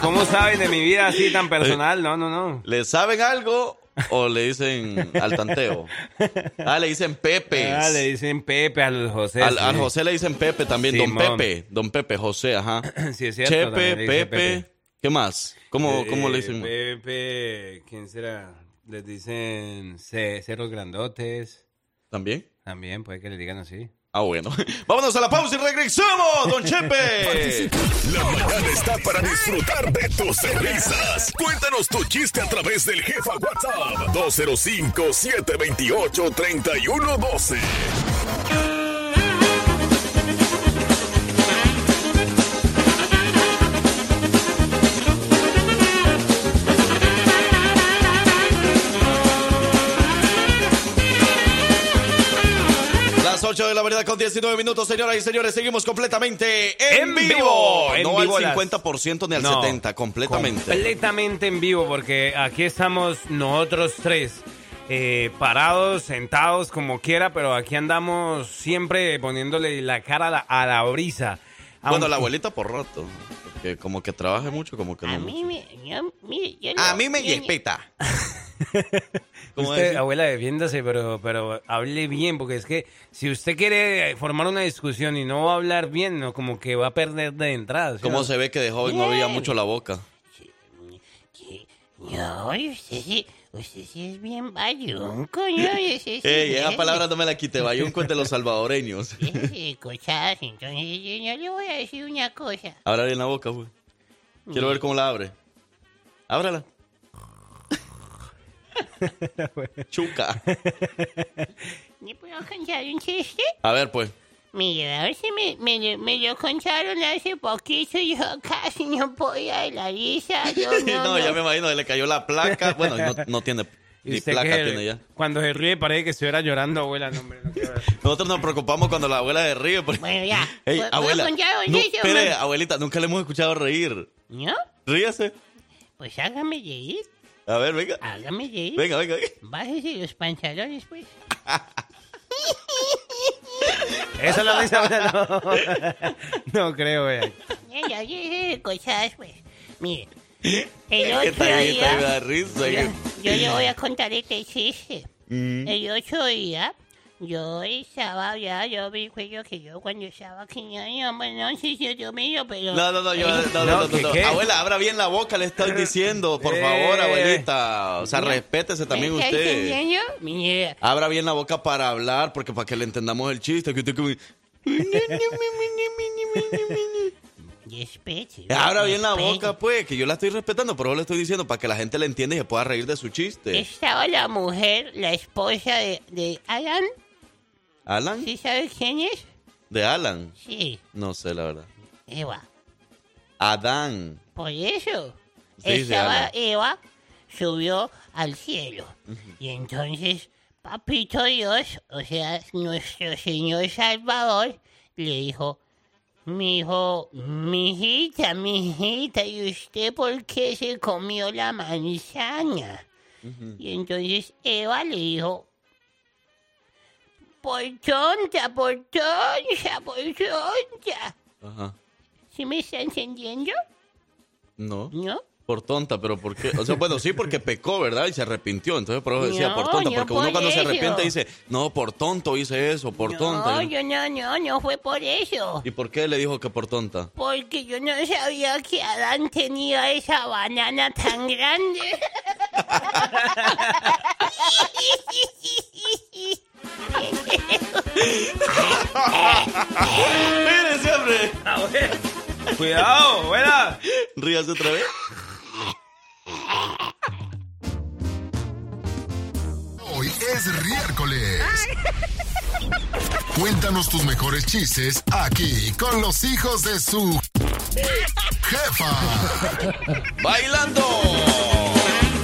Speaker 3: ¿Cómo saben de mi vida así tan personal? No, no, no.
Speaker 2: ¿Le saben algo o le dicen al tanteo? Ah, le dicen Pepe.
Speaker 3: Ah, le dicen Pepe al José.
Speaker 2: Al,
Speaker 3: sí.
Speaker 2: al José le dicen Pepe también, don. Pepe, don Pepe, José, ajá.
Speaker 3: Sí, es cierto.
Speaker 2: Chepe,
Speaker 3: dicen
Speaker 2: Pepe, ¿qué más? ¿Cómo,
Speaker 3: Eh,
Speaker 2: cómo le dicen?
Speaker 3: Pepe, ¿quién será? Les dicen ce- cerros grandotes.
Speaker 2: ¿También?
Speaker 3: También, puede que le digan así.
Speaker 2: Ah, bueno. Vámonos a la pausa y regresamos, don Chepe.
Speaker 4: La mañana está para disfrutar de tus risas. Cuéntanos tu chiste a través del jefa WhatsApp 205-728-3112.
Speaker 2: Las 8 de la mañana con 19 minutos, señoras y señores, seguimos completamente en,
Speaker 3: En
Speaker 2: vivo.
Speaker 3: vivo, en
Speaker 2: no
Speaker 3: vivo
Speaker 2: al
Speaker 3: las-
Speaker 2: 50% ni al
Speaker 3: No,
Speaker 2: 70%, completamente.
Speaker 3: Completamente en vivo, porque aquí estamos nosotros tres. eh, parados, sentados, como quiera, pero aquí andamos siempre poniéndole la cara a la, a la brisa.
Speaker 2: Bueno,
Speaker 3: Aunque-
Speaker 2: la abuelita por rato. Porque como que trabaje mucho, como que no.
Speaker 7: A mí me... Yo, mire, yo
Speaker 2: A
Speaker 7: no-
Speaker 2: mí me
Speaker 7: no-.
Speaker 2: ¿Cómo
Speaker 3: Usted, abuela, defiéndase, pero, pero hable bien, porque es que si usted quiere formar una discusión y no va a hablar bien, no, como que va a perder de entrada. ¿sí
Speaker 2: ¿Cómo se ve que de joven no abría mucho la boca?
Speaker 7: No, usted sí, usted sí es bien bayunco, ¿no? Y usted sí
Speaker 2: Ey, esa
Speaker 7: es-
Speaker 2: palabra no me la quite, Bayunco es de los salvadoreños.
Speaker 7: Sí, cosas, entonces yo, yo le voy a decir una cosa.
Speaker 2: Abra bien la boca, güey. Quiero ver cómo la abre. Ábrala. Chuca.
Speaker 7: ¿Le puedo contar un chiste?
Speaker 2: A ver, pues.
Speaker 7: Mire, a ver si me, me, me lo contaron hace poquito y yo casi no podía de la risa. Yo
Speaker 2: No,
Speaker 7: no,
Speaker 2: ya me imagino, le cayó la placa. Bueno, no, no tiene
Speaker 3: Y
Speaker 2: placa,
Speaker 3: que
Speaker 2: tiene ya.
Speaker 3: Cuando se ríe parece que estuviera llorando, abuela. No, hombre, no.
Speaker 2: Nosotros nos preocupamos cuando la abuela se ríe. porque-
Speaker 7: Bueno, ya.
Speaker 2: Ey,
Speaker 7: ¿Puedo-
Speaker 2: abuela.
Speaker 7: contar un
Speaker 2: No,
Speaker 7: chiste,
Speaker 2: espere, abuelita, nunca le hemos escuchado reír.
Speaker 7: ¿No?
Speaker 2: Ríase.
Speaker 7: Pues hágame reír,
Speaker 2: A ver, venga.
Speaker 7: hágame reír.
Speaker 2: Venga, venga. venga.
Speaker 7: Bájese los pantalones, pues.
Speaker 3: Esa es la risa, abuela, no. No creo, güey.
Speaker 7: Ya, ya, ya, cosas, pues. Mire, el otro día... Yo, yo le voy a contar este chiste.
Speaker 2: Mm.
Speaker 7: El otro día, yo estaba ya, yo vi cuello que yo cuando estaba aquí, yo, bueno, no sé si yo mío, pero...
Speaker 2: No, no, no, yo,
Speaker 7: Eh,
Speaker 2: no, no,
Speaker 3: No.
Speaker 2: Abuela, abra bien la boca, le estoy diciendo. Por
Speaker 3: Eh.
Speaker 2: favor, abuelita. O sea, respétese también
Speaker 7: ¿me
Speaker 2: usted. Abra bien la boca para hablar, porque para que le entendamos el chiste. Que usted como-
Speaker 7: respete.
Speaker 2: Abra bien la boca, pues, que yo la estoy respetando, pero le estoy diciendo para que la gente le entienda y se pueda reír de su chiste.
Speaker 7: Estaba la mujer, la esposa de, de Alan,
Speaker 2: ¿Alan?
Speaker 7: ¿sí sabes quién es?
Speaker 2: ¿De Alan?
Speaker 7: Sí,
Speaker 2: No sé, la verdad.
Speaker 7: Eva.
Speaker 2: Adán.
Speaker 7: Por eso,
Speaker 2: Sí,
Speaker 7: estaba. Eva, subió al cielo. Y entonces, Papito Dios, o sea, nuestro Señor Salvador, le dijo, mi hijo, mijita, mijita, ¿y usted por qué se comió la manzana? Y entonces Eva le dijo, por tonta, por tonta, por tonta.
Speaker 2: Ajá.
Speaker 7: ¿Sí me está entendiendo?
Speaker 2: No.
Speaker 7: ¿No?
Speaker 2: Por tonta, pero ¿por qué? O sea, bueno, sí, porque pecó, ¿verdad? Y se arrepintió. Entonces, por eso decía
Speaker 7: No,
Speaker 2: por tonta. Porque uno
Speaker 7: por
Speaker 2: cuando se arrepiente dice, no, por tonto hice eso, por tonta.
Speaker 7: No, yo no, no, no fue por eso.
Speaker 2: ¿Y por qué le dijo que por tonta?
Speaker 7: Porque yo no sabía que Adán tenía esa banana tan grande.
Speaker 2: ¡Mire, siempre!
Speaker 3: Cuidado, abuela.
Speaker 2: Ríase otra vez.
Speaker 11: Hoy es miércoles. Cuéntanos tus mejores chistes aquí con los hijos de su jefa.
Speaker 2: ¡Bailando!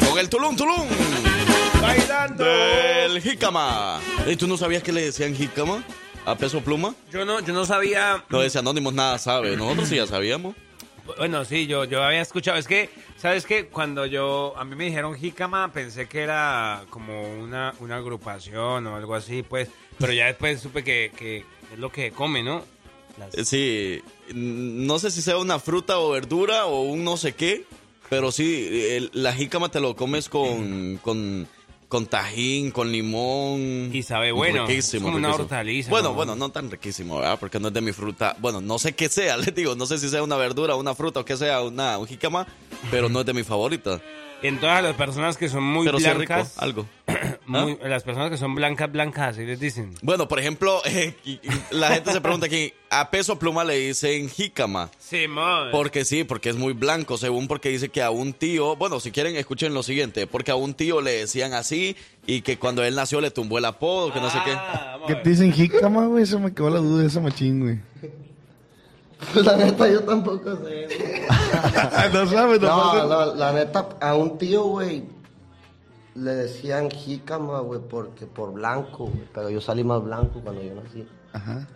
Speaker 2: Con el tulum, tulum.
Speaker 3: Bailando.
Speaker 2: Del jícama. ¿Y tú no sabías que le decían jícama? ¿A peso pluma?
Speaker 3: Yo no, yo no sabía.
Speaker 2: No, ese Anónimos nada sabe. Nosotros sí ya sabíamos.
Speaker 3: Bueno, sí, yo, yo había escuchado. Es que, ¿sabes qué? Cuando yo, a mí me dijeron jícama, pensé que era como una, una agrupación o algo así, pues. Pero ya después supe que, que es lo que come, ¿no? Las-
Speaker 2: Eh, Sí, no sé si sea una fruta o verdura o un no sé qué, pero sí, el- la jícama te lo comes con, con, con tajín, con limón.
Speaker 3: Y sabe bueno,
Speaker 2: Riquísimo,
Speaker 3: es una
Speaker 2: riquísimo.
Speaker 3: hortaliza,
Speaker 2: Bueno,
Speaker 3: ¿no?
Speaker 2: bueno, no tan riquísimo, ¿verdad? Porque no es de mi fruta. Bueno, no sé qué sea, les digo, no sé si sea una verdura, una fruta o que sea una un jícama, pero no es de mi favorita.
Speaker 3: En todas las personas que son muy
Speaker 2: pero sí es rico,
Speaker 3: blancas,
Speaker 2: algo.
Speaker 3: muy- las personas que son blancas, blancas, así les dicen.
Speaker 2: Bueno, por ejemplo, eh, la gente se pregunta aquí, a peso pluma le dicen jícama.
Speaker 3: Simón.
Speaker 2: Porque sí, porque es muy blanco, según porque dice que a un tío, bueno, si quieren escuchen lo siguiente, porque a un tío le decían así y que cuando él nació le tumbó el apodo, que no sé qué.
Speaker 13: ¿Qué te dicen jícama, güey? Eso me quedó la duda de ese machín, güey.
Speaker 14: La neta, yo tampoco sé.
Speaker 13: no sabes, no
Speaker 14: No, no, la neta, a un tío, güey, le decían jícama, güey, porque por blanco, güey. Pero yo salí más blanco cuando yo nací.
Speaker 13: Ajá.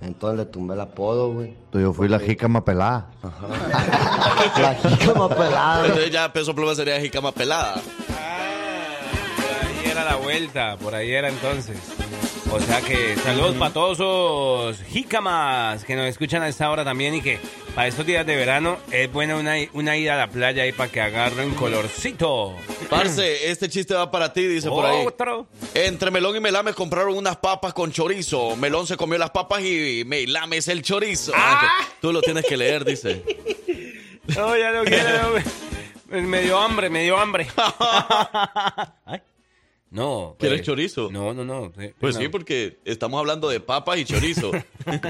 Speaker 14: Entonces le tumbé el apodo, güey.
Speaker 13: Yo fui la jícama pelada.
Speaker 14: La jícama pelada.
Speaker 2: Entonces ya peso pluma sería jícama pelada.
Speaker 3: Ahí era la vuelta, por ahí era entonces. O sea que saludos para todos esos jícamas que nos escuchan a esta hora también y que para estos días de verano es buena una, una ida a la playa ahí para que agarren colorcito.
Speaker 2: Parce, este chiste va para ti, dice por ahí.
Speaker 3: Otro.
Speaker 2: Entre Melón y Melame compraron unas papas con chorizo. Melón se comió las papas y Melame es el chorizo.
Speaker 3: Ah.
Speaker 2: Tú lo tienes que leer, dice.
Speaker 3: No, ya lo quiero. Me, me dio hambre, me dio hambre. Ay. No.
Speaker 2: ¿Quieres
Speaker 3: eh,
Speaker 2: chorizo?
Speaker 3: No, no, no. eh,
Speaker 2: Pues
Speaker 3: no.
Speaker 2: sí, porque estamos hablando de papas y chorizo.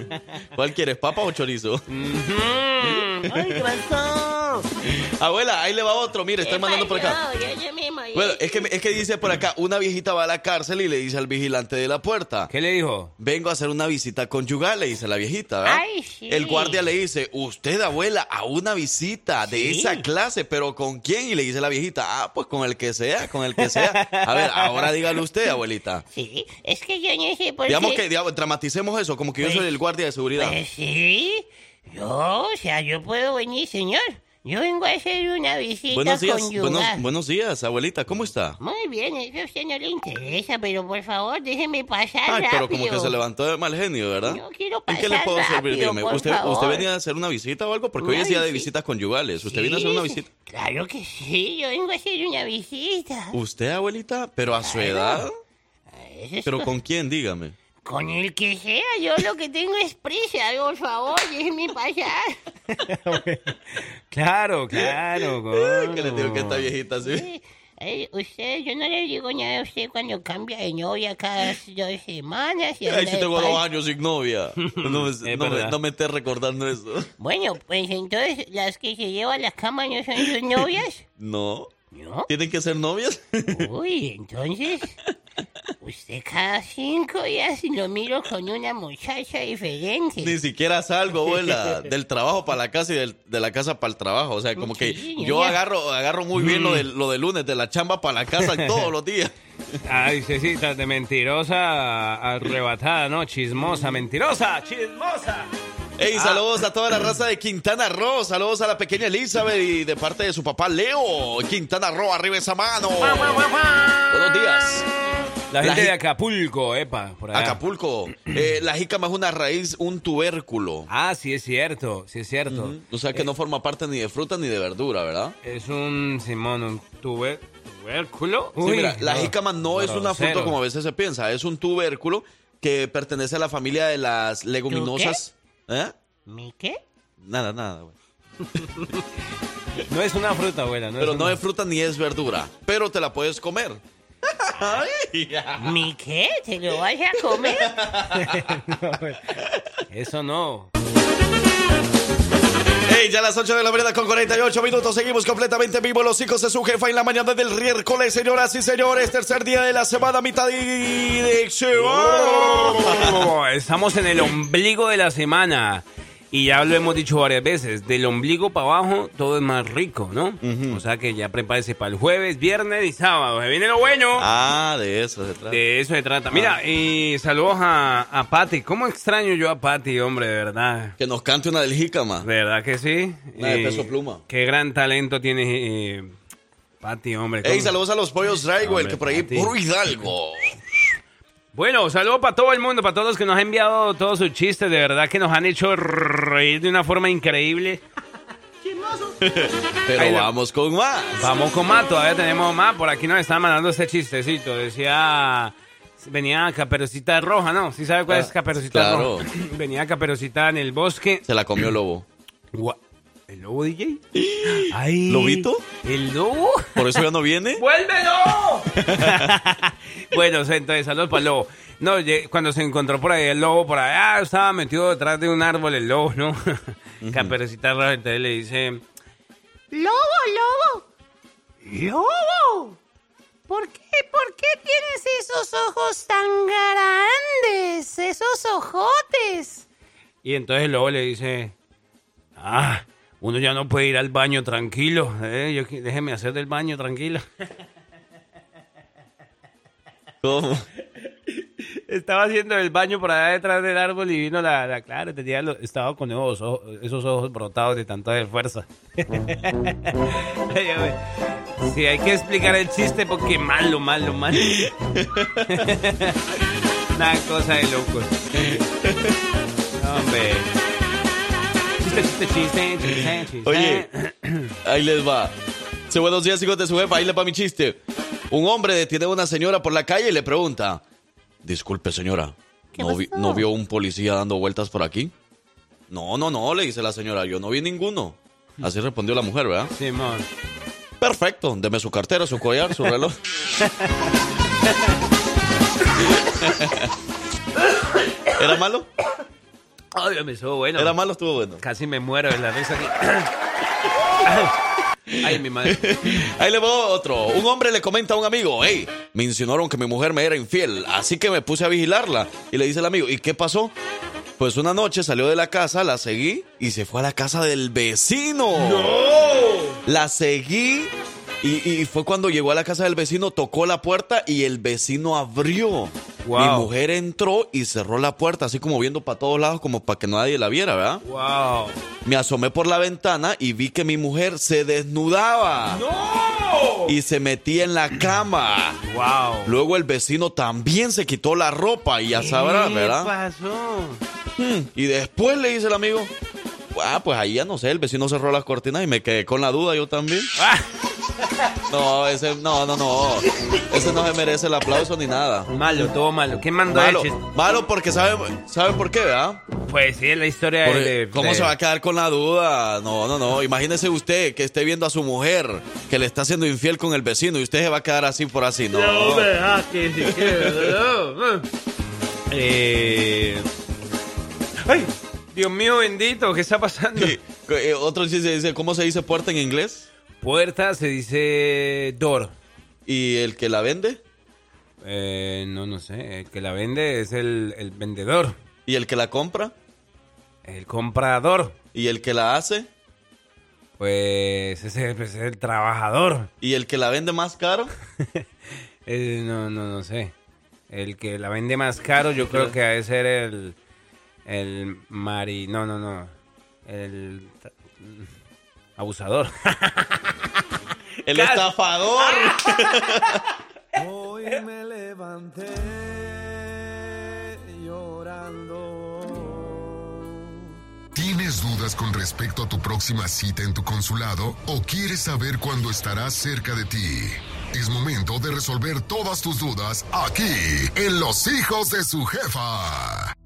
Speaker 2: ¿Cuál quieres, papa o chorizo?
Speaker 7: Ay, ¿qué
Speaker 2: Abuela, ahí le va otro. Mire, están mandando por acá. Bueno, es que, es que dice por acá, una viejita va a la cárcel y le dice al vigilante de la puerta.
Speaker 3: ¿Qué le dijo?
Speaker 2: Vengo a hacer una visita conyugal, le dice la viejita, ¿verdad?
Speaker 7: Ay, sí.
Speaker 2: El guardia le dice, usted, abuela, a una visita de
Speaker 7: Sí.
Speaker 2: esa clase, pero ¿con quién? Y le dice la viejita, ah, pues con el que sea, con el que sea. A ver, ahora dígale usted, abuelita.
Speaker 7: Sí, es que yo no sé por
Speaker 2: Digamos
Speaker 7: qué.
Speaker 2: que digamos, dramaticemos eso, como que yo
Speaker 7: Pues-
Speaker 2: soy el guardia de seguridad.
Speaker 7: Pues sí, yo, o sea, yo puedo venir, señor. Yo vengo a hacer una visita
Speaker 2: Buenos días,
Speaker 7: conyugal.
Speaker 2: buenos, buenos días, abuelita, ¿cómo está?
Speaker 7: Muy bien, eso a usted no le interesa, pero por favor, déjeme pasar
Speaker 2: Ay,
Speaker 7: rápido.
Speaker 2: pero como que se levantó de mal genio, ¿verdad?
Speaker 7: No quiero
Speaker 2: ¿En
Speaker 7: pasar
Speaker 2: qué le puedo servir? Dígame, ¿usted,
Speaker 7: favor.
Speaker 2: ¿usted venía a hacer una visita o algo? Porque hoy es día de
Speaker 7: visita.
Speaker 2: visitas conyugales. ¿Usted viene a hacer una visita?
Speaker 7: Claro que sí, yo vengo a hacer una visita.
Speaker 2: ¿Usted, abuelita? ¿Pero a su edad?
Speaker 7: Eso es
Speaker 2: ¿Pero
Speaker 7: co-
Speaker 2: con quién? Dígame.
Speaker 7: Con el que sea, yo lo que tengo es prisa, por favor, déjeme pasar.
Speaker 3: Claro, claro.
Speaker 2: ¿Qué le digo que esta viejita así?
Speaker 7: Sí, eh, usted, yo no le digo nada a usted cuando cambia de novia cada dos semanas. y
Speaker 2: Ay,
Speaker 7: de
Speaker 2: tengo dos años sin novia. No me,
Speaker 3: Es
Speaker 2: no me-
Speaker 3: verdad.
Speaker 2: no me estés recordando eso.
Speaker 7: Bueno, pues entonces, ¿las que se llevan a la cama no son sus novias?
Speaker 2: No.
Speaker 7: ¿No?
Speaker 2: ¿Tienen que ser novias?
Speaker 7: Uy, entonces, usted cada cinco días lo miro con una muchacha diferente.
Speaker 2: Ni siquiera salgo, abuela, del trabajo para la casa y del- de la casa para el trabajo. O sea, como que
Speaker 7: Sí,
Speaker 2: yo
Speaker 7: ya.
Speaker 2: agarro, agarro muy bien lo de, lo de lunes, de la chamba para la casa todos los días.
Speaker 3: Ay, Cecita, de mentirosa arrebatada, ¿no? Chismosa, mentirosa, chismosa.
Speaker 2: Hey, saludos a toda la raza de Quintana Roo. Saludos a la pequeña Elizabeth y de parte de su papá Leo. Quintana Roo, arriba esa mano. Buenos días.
Speaker 3: La gente de Acapulco, epa, por allá.
Speaker 2: Acapulco. Eh, la jícama es una raíz, un tubérculo.
Speaker 3: Ah, sí es cierto, sí es cierto.
Speaker 2: O sea que no forma parte ni de fruta ni de verdura, ¿verdad?
Speaker 3: Es un, Simón, un tuber- tubérculo.
Speaker 2: Sí, mira, la
Speaker 3: no,
Speaker 2: jícama no es una fruta como a veces se piensa, es un tubérculo que pertenece a la familia de las leguminosas. ¿Eh?
Speaker 7: ¿Mi qué?
Speaker 2: Nada, nada, güey.
Speaker 3: No es una fruta, abuela. No
Speaker 2: Pero
Speaker 3: es
Speaker 2: no
Speaker 3: una-
Speaker 2: es fruta ni es verdura, pero te la puedes comer.
Speaker 7: ¿Mi qué? ¿Te lo vas a comer?
Speaker 3: Eso no.
Speaker 2: Hey, ya a las 8 de la mañana con 48 minutos. Seguimos completamente vivos los hijos de su jefa en la mañana del miércoles, señoras y señores, tercer día de la semana, mitad de
Speaker 3: Estamos en el ombligo de la semana. Y ya lo hemos dicho varias veces, del ombligo para abajo todo es más rico, ¿no? O sea que ya prepárese para el jueves, viernes y sábado. Se viene lo bueno.
Speaker 2: Ah, de eso se trata.
Speaker 3: De eso se trata. Mira, y saludos a, a Patty. ¿Cómo extraño yo a Patty, hombre, de verdad?
Speaker 2: Que nos cante una del jícama.
Speaker 3: De verdad que sí.
Speaker 2: Una de Peso Pluma.
Speaker 3: Qué gran talento tiene eh, Patty, hombre. ¿Cómo?
Speaker 2: saludos a los pollos Drywell,
Speaker 3: Hombre,
Speaker 2: que por ahí,
Speaker 3: Pati.
Speaker 2: puro Hidalgo.
Speaker 3: Bueno, saludos para todo el mundo, para todos los que nos han enviado todos sus chistes. De verdad que nos han hecho reír de una forma increíble.
Speaker 2: Pero
Speaker 3: Ahí
Speaker 2: vamos con más.
Speaker 3: Vamos con más, todavía tenemos más. Por aquí nos están mandando este chistecito. Decía. Venía Caperucita Roja, ¿no? ¿Sí sabe cuál
Speaker 2: Ah,
Speaker 3: es Caperucita
Speaker 2: claro.
Speaker 3: Roja? Venía Caperucita en el bosque.
Speaker 2: Se la comió el lobo.
Speaker 3: ¿El lobo DJ? Ay,
Speaker 2: ¿Lobito?
Speaker 3: ¿El lobo?
Speaker 2: ¿Por eso ya no viene?
Speaker 3: ¡Vuélvelo! bueno, entonces, saludos para el lobo. No, cuando se encontró por ahí el lobo, por allá estaba metido detrás de un árbol el lobo, ¿no? Caperucita Roja, entonces le dice...
Speaker 7: ¡Lobo, lobo! ¡Lobo! ¿Por qué, por qué tienes esos ojos tan grandes? Esos ojotes.
Speaker 3: Y entonces el lobo le dice... Ah, uno ya no puede ir al baño tranquilo. eh, yo déjeme hacer del baño tranquilo.
Speaker 2: ¿Cómo?
Speaker 3: Estaba haciendo el baño por allá detrás del árbol y vino la, la Clara. Tenía lo- estaba con esos ojos, esos ojos brotados de tanto de fuerza. Sí, hay que explicar el chiste porque malo, malo, malo. Una cosa de locos. Hombre.
Speaker 2: Oye, ahí les va. Sí, buenos días, hijos de su jefa. Ahí les va mi chiste. Un hombre detiene a una señora por la calle y le pregunta: Disculpe, señora, ¿no, vi- ¿no vio un policía dando vueltas por aquí? No, no, no, le dice la señora. Yo no vi ninguno. Así respondió la mujer, ¿verdad?
Speaker 3: Simón.
Speaker 2: Perfecto. Deme su cartera, su collar, su reloj. ¿Era malo?
Speaker 3: Ay, me estuvo bueno.
Speaker 2: ¿Era malo o estuvo bueno?
Speaker 3: Casi me muero de la risa aquí. Ay, mi madre.
Speaker 2: Ahí le va otro. Un hombre le comenta a un amigo, hey, me insinuaron que mi mujer me era infiel, así que me puse a vigilarla. Y le dice el amigo, ¿y qué pasó? Pues una noche salió de la casa, la seguí y se fue a la casa del vecino. La seguí y, y fue cuando llegó a la casa del vecino, tocó la puerta y el vecino abrió.
Speaker 3: Wow.
Speaker 2: Mi mujer entró y cerró la puerta, así como viendo para todos lados, como para que nadie la viera, ¿verdad?
Speaker 3: Wow.
Speaker 2: Me asomé por la ventana y vi que mi mujer se desnudaba. Y se metía en la cama.
Speaker 3: Wow.
Speaker 2: Luego el vecino también se quitó la ropa y ya sabrás,
Speaker 3: ¿Qué
Speaker 2: ¿verdad?
Speaker 3: pasó?
Speaker 2: Hmm, Y después le dice el amigo, ah, pues ahí ya no sé, el vecino cerró las cortinas y me quedé con la duda yo también.
Speaker 3: Ah.
Speaker 2: No, ese, no, no, no. Ese no se merece el aplauso ni nada.
Speaker 3: Malo, todo malo. ¿Qué mandó
Speaker 2: Malo,
Speaker 3: el
Speaker 2: malo porque sabe, ¿sabe por qué, verdad?
Speaker 3: Pues sí, es la historia
Speaker 2: Porque,
Speaker 3: de...
Speaker 2: ¿Cómo
Speaker 3: de-
Speaker 2: se va a quedar con la duda? No, no, no. Imagínese usted que esté viendo a su mujer que le está siendo infiel con el vecino y usted se va a quedar así por así. No.
Speaker 3: No me no. Eh... Ay, Dios mío bendito, ¿qué está pasando?
Speaker 2: Eh, otro chiste dice, ¿cómo se dice puerta en inglés?
Speaker 3: Puerta se dice door.
Speaker 2: ¿Y el que la vende?
Speaker 3: Eh, no, no sé. El que la vende es el, el vendedor.
Speaker 2: ¿Y el que la compra?
Speaker 3: El comprador.
Speaker 2: ¿Y el que la hace?
Speaker 3: Pues ese es el trabajador.
Speaker 2: ¿Y el que la vende más caro?
Speaker 3: Eh, no, no, no sé. El que la vende más caro yo creo que debe ser el... El mari... No, no, no. El... Abusador.
Speaker 2: El estafador.
Speaker 9: Hoy me levanté llorando.
Speaker 11: ¿Tienes dudas con respecto a tu próxima cita en tu consulado o quieres saber cuándo estará cerca de ti? Es momento de resolver todas tus dudas aquí, en Los Hijos de su Jefa.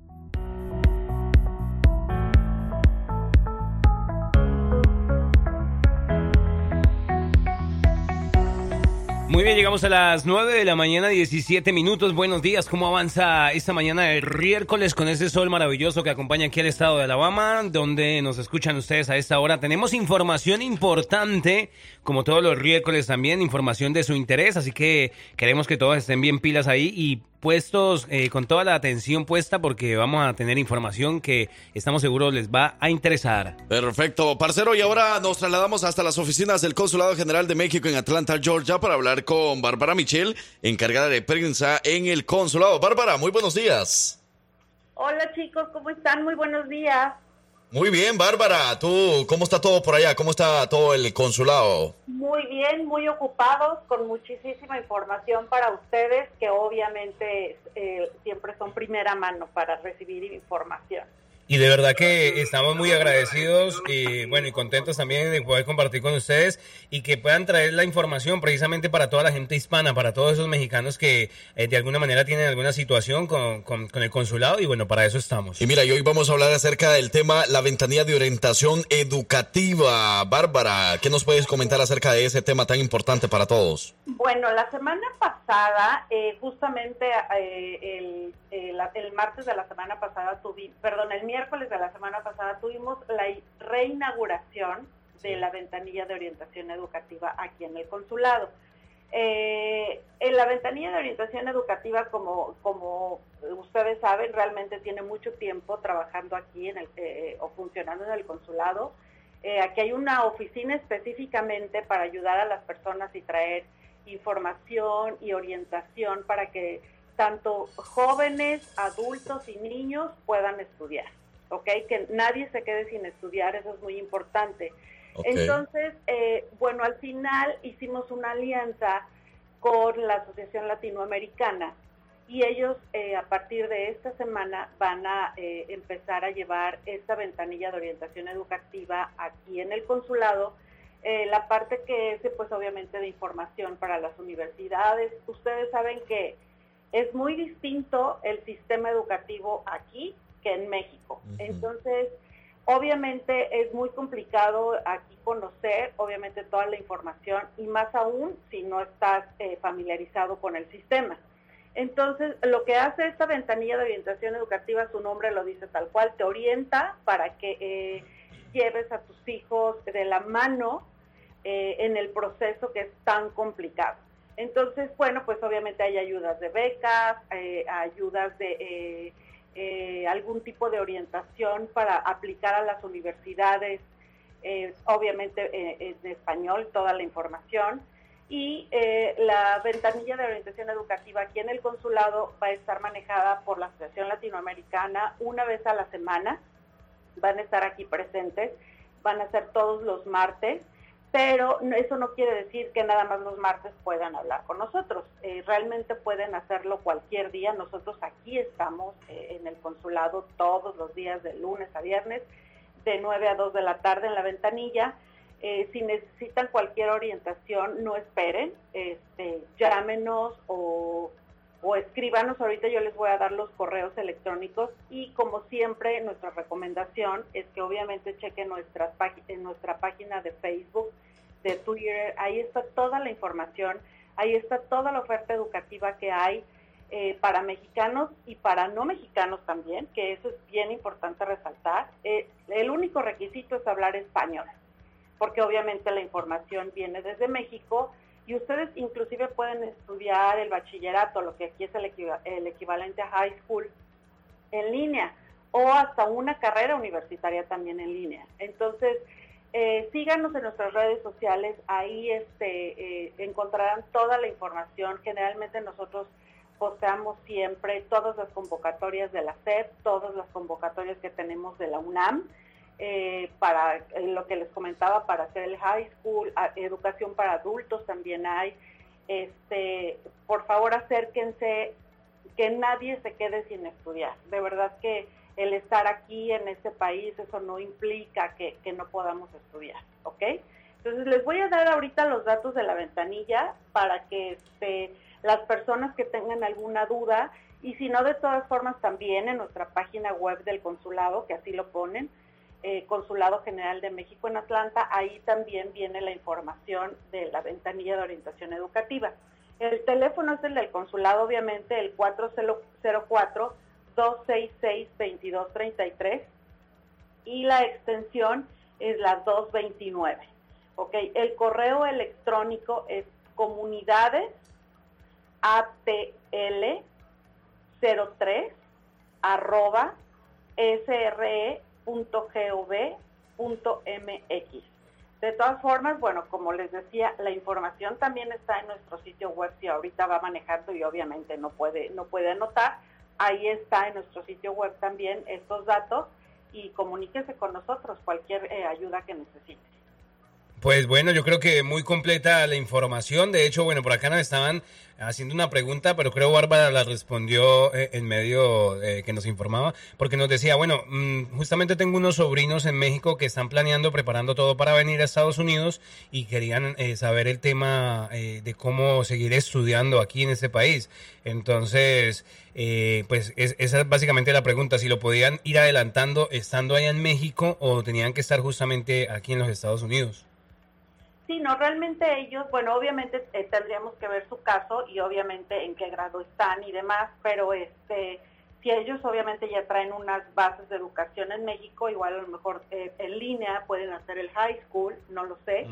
Speaker 3: Muy bien, llegamos a las 9 de la mañana, 17 minutos. Buenos días, ¿cómo avanza esta mañana de miércoles con ese sol maravilloso que acompaña aquí al estado de Alabama, donde nos escuchan ustedes a esta hora? Tenemos información importante, como todos los miércoles también, información de su interés, así que queremos que todos estén bien pilas ahí y puestos eh, con toda la atención puesta porque vamos a tener información que estamos seguros les va a interesar.
Speaker 2: Perfecto, parcero, y ahora nos trasladamos hasta las oficinas del Consulado General de México en Atlanta, Georgia, para hablar con Bárbara Michel, encargada de prensa en el consulado. Bárbara, muy buenos días.
Speaker 15: Hola chicos, ¿cómo están? Muy buenos días.
Speaker 2: Muy bien, Bárbara, ¿tú cómo está todo por allá? ¿Cómo está todo el consulado?
Speaker 15: Muy bien, muy ocupados, con muchísima información para ustedes, que obviamente eh, siempre son primera mano para recibir información.
Speaker 3: Y de verdad que estamos muy agradecidos y bueno y contentos también de poder compartir con ustedes y que puedan traer la información precisamente para toda la gente hispana, para todos esos mexicanos que eh, de alguna manera tienen alguna situación con, con- con el consulado y bueno, para eso estamos.
Speaker 2: Y mira, y hoy vamos a hablar acerca del tema la ventanilla de orientación educativa. Bárbara, ¿qué nos puedes comentar acerca de ese tema tan importante para todos?
Speaker 15: Bueno, la semana pasada, eh, justamente eh, el, el- el martes de la semana pasada tuvimos, perdón, el miércoles de la semana pasada tuvimos la reinauguración de la ventanilla de orientación educativa aquí en el consulado. Eh, en la ventanilla de orientación educativa, como, como ustedes saben, realmente tiene mucho tiempo trabajando aquí en el, eh, o funcionando en el consulado. Eh, aquí hay una oficina específicamente para ayudar a las personas y traer información y orientación para que tanto jóvenes, adultos y niños puedan estudiar, ¿ok? Que nadie se quede sin estudiar, eso es muy importante. Entonces, eh, bueno, al final hicimos una alianza con la Asociación Latinoamericana y ellos eh, a partir de esta semana van a eh, empezar a llevar esta ventanilla de orientación educativa aquí en el consulado. La parte que es, pues obviamente, de información para las universidades. Ustedes saben que es muy distinto el sistema educativo aquí que en México. Entonces, obviamente es muy complicado aquí conocer, obviamente, toda la información y más aún si no estás eh, familiarizado con el sistema. Entonces, lo que hace esta ventanilla de orientación educativa, su nombre lo dice tal cual, te orienta para que eh, lleves a tus hijos de la mano eh, en el proceso que es tan complicado. Entonces, bueno, pues obviamente hay ayudas de becas, eh, ayudas de eh, algún tipo de orientación para aplicar a las universidades, eh, obviamente eh, en español, toda la información. Y eh, la ventanilla de orientación educativa aquí en el consulado va a estar manejada por la Asociación Latinoamericana una vez a la semana. Van a estar aquí presentes, van a ser todos los martes pero eso no quiere decir que nada más los martes puedan hablar con nosotros. Eh, realmente pueden hacerlo cualquier día. Nosotros aquí estamos eh, en el consulado todos los días de lunes a viernes, de 9 a 2 de la tarde en la ventanilla. Eh, si necesitan cualquier orientación, no esperen, este, llámenos o, o escríbanos. Ahorita yo les voy a dar los correos electrónicos y como siempre nuestra recomendación es que obviamente chequen nuestras en nuestra página de Facebook, de Twitter, ahí está toda la información, ahí está toda la oferta educativa que hay eh, para mexicanos y para no mexicanos también, que eso es bien importante resaltar. Eh, el único requisito es hablar español, porque obviamente la información viene desde México y ustedes inclusive pueden estudiar el bachillerato, lo que aquí es el, el equivalente a high school, en línea o hasta una carrera universitaria también en línea. Entonces, eh, síganos en nuestras redes sociales, ahí este, eh, encontrarán toda la información. Generalmente nosotros posteamos siempre todas las convocatorias de la SEP, todas las convocatorias que tenemos de la UNAM, eh, para lo que les comentaba, para hacer el high school, educación para adultos también hay. Este, por favor, acérquense, que nadie se quede sin estudiar. De verdad que el estar aquí en este país, eso no implica que, que no podamos estudiar, ¿ok? Entonces les voy a dar ahorita los datos de la ventanilla para que este, las personas que tengan alguna duda y si no de todas formas también en nuestra página web del consulado, que así lo ponen, eh, Consulado General de México en Atlanta, ahí también viene la información de la ventanilla de orientación educativa. El teléfono es el del consulado, obviamente, el 404-266-2233 y la extensión es la 229. ¿ok? El correo electrónico es comunidades atl 03 arroba sre.gov.mx. De todas formas, bueno, como les decía, la información también está en nuestro sitio web si ahorita va manejando y obviamente no puede, no puede anotar. Ahí está en nuestro sitio web también estos datos y comuníquese con nosotros cualquier eh, ayuda que necesite.
Speaker 3: Pues bueno, yo creo que muy completa la información. De hecho, bueno, por acá nos estaban haciendo una pregunta, pero creo Bárbara la respondió eh, en medio eh, que nos informaba, porque nos decía, bueno, mm, justamente tengo unos sobrinos en México que están planeando, preparando todo para venir a Estados Unidos y querían eh, saber el tema de cómo seguir estudiando aquí en este país. Entonces, eh, pues es- esa es básicamente la pregunta, si lo podían ir adelantando estando allá en México o tenían que estar justamente aquí en los Estados Unidos.
Speaker 15: Sí, no, realmente ellos, bueno, obviamente eh, tendríamos que ver su caso y obviamente en qué grado están y demás, pero este, si ellos obviamente ya traen unas bases de educación en México, igual a lo mejor eh, en línea pueden hacer el high school, no lo sé,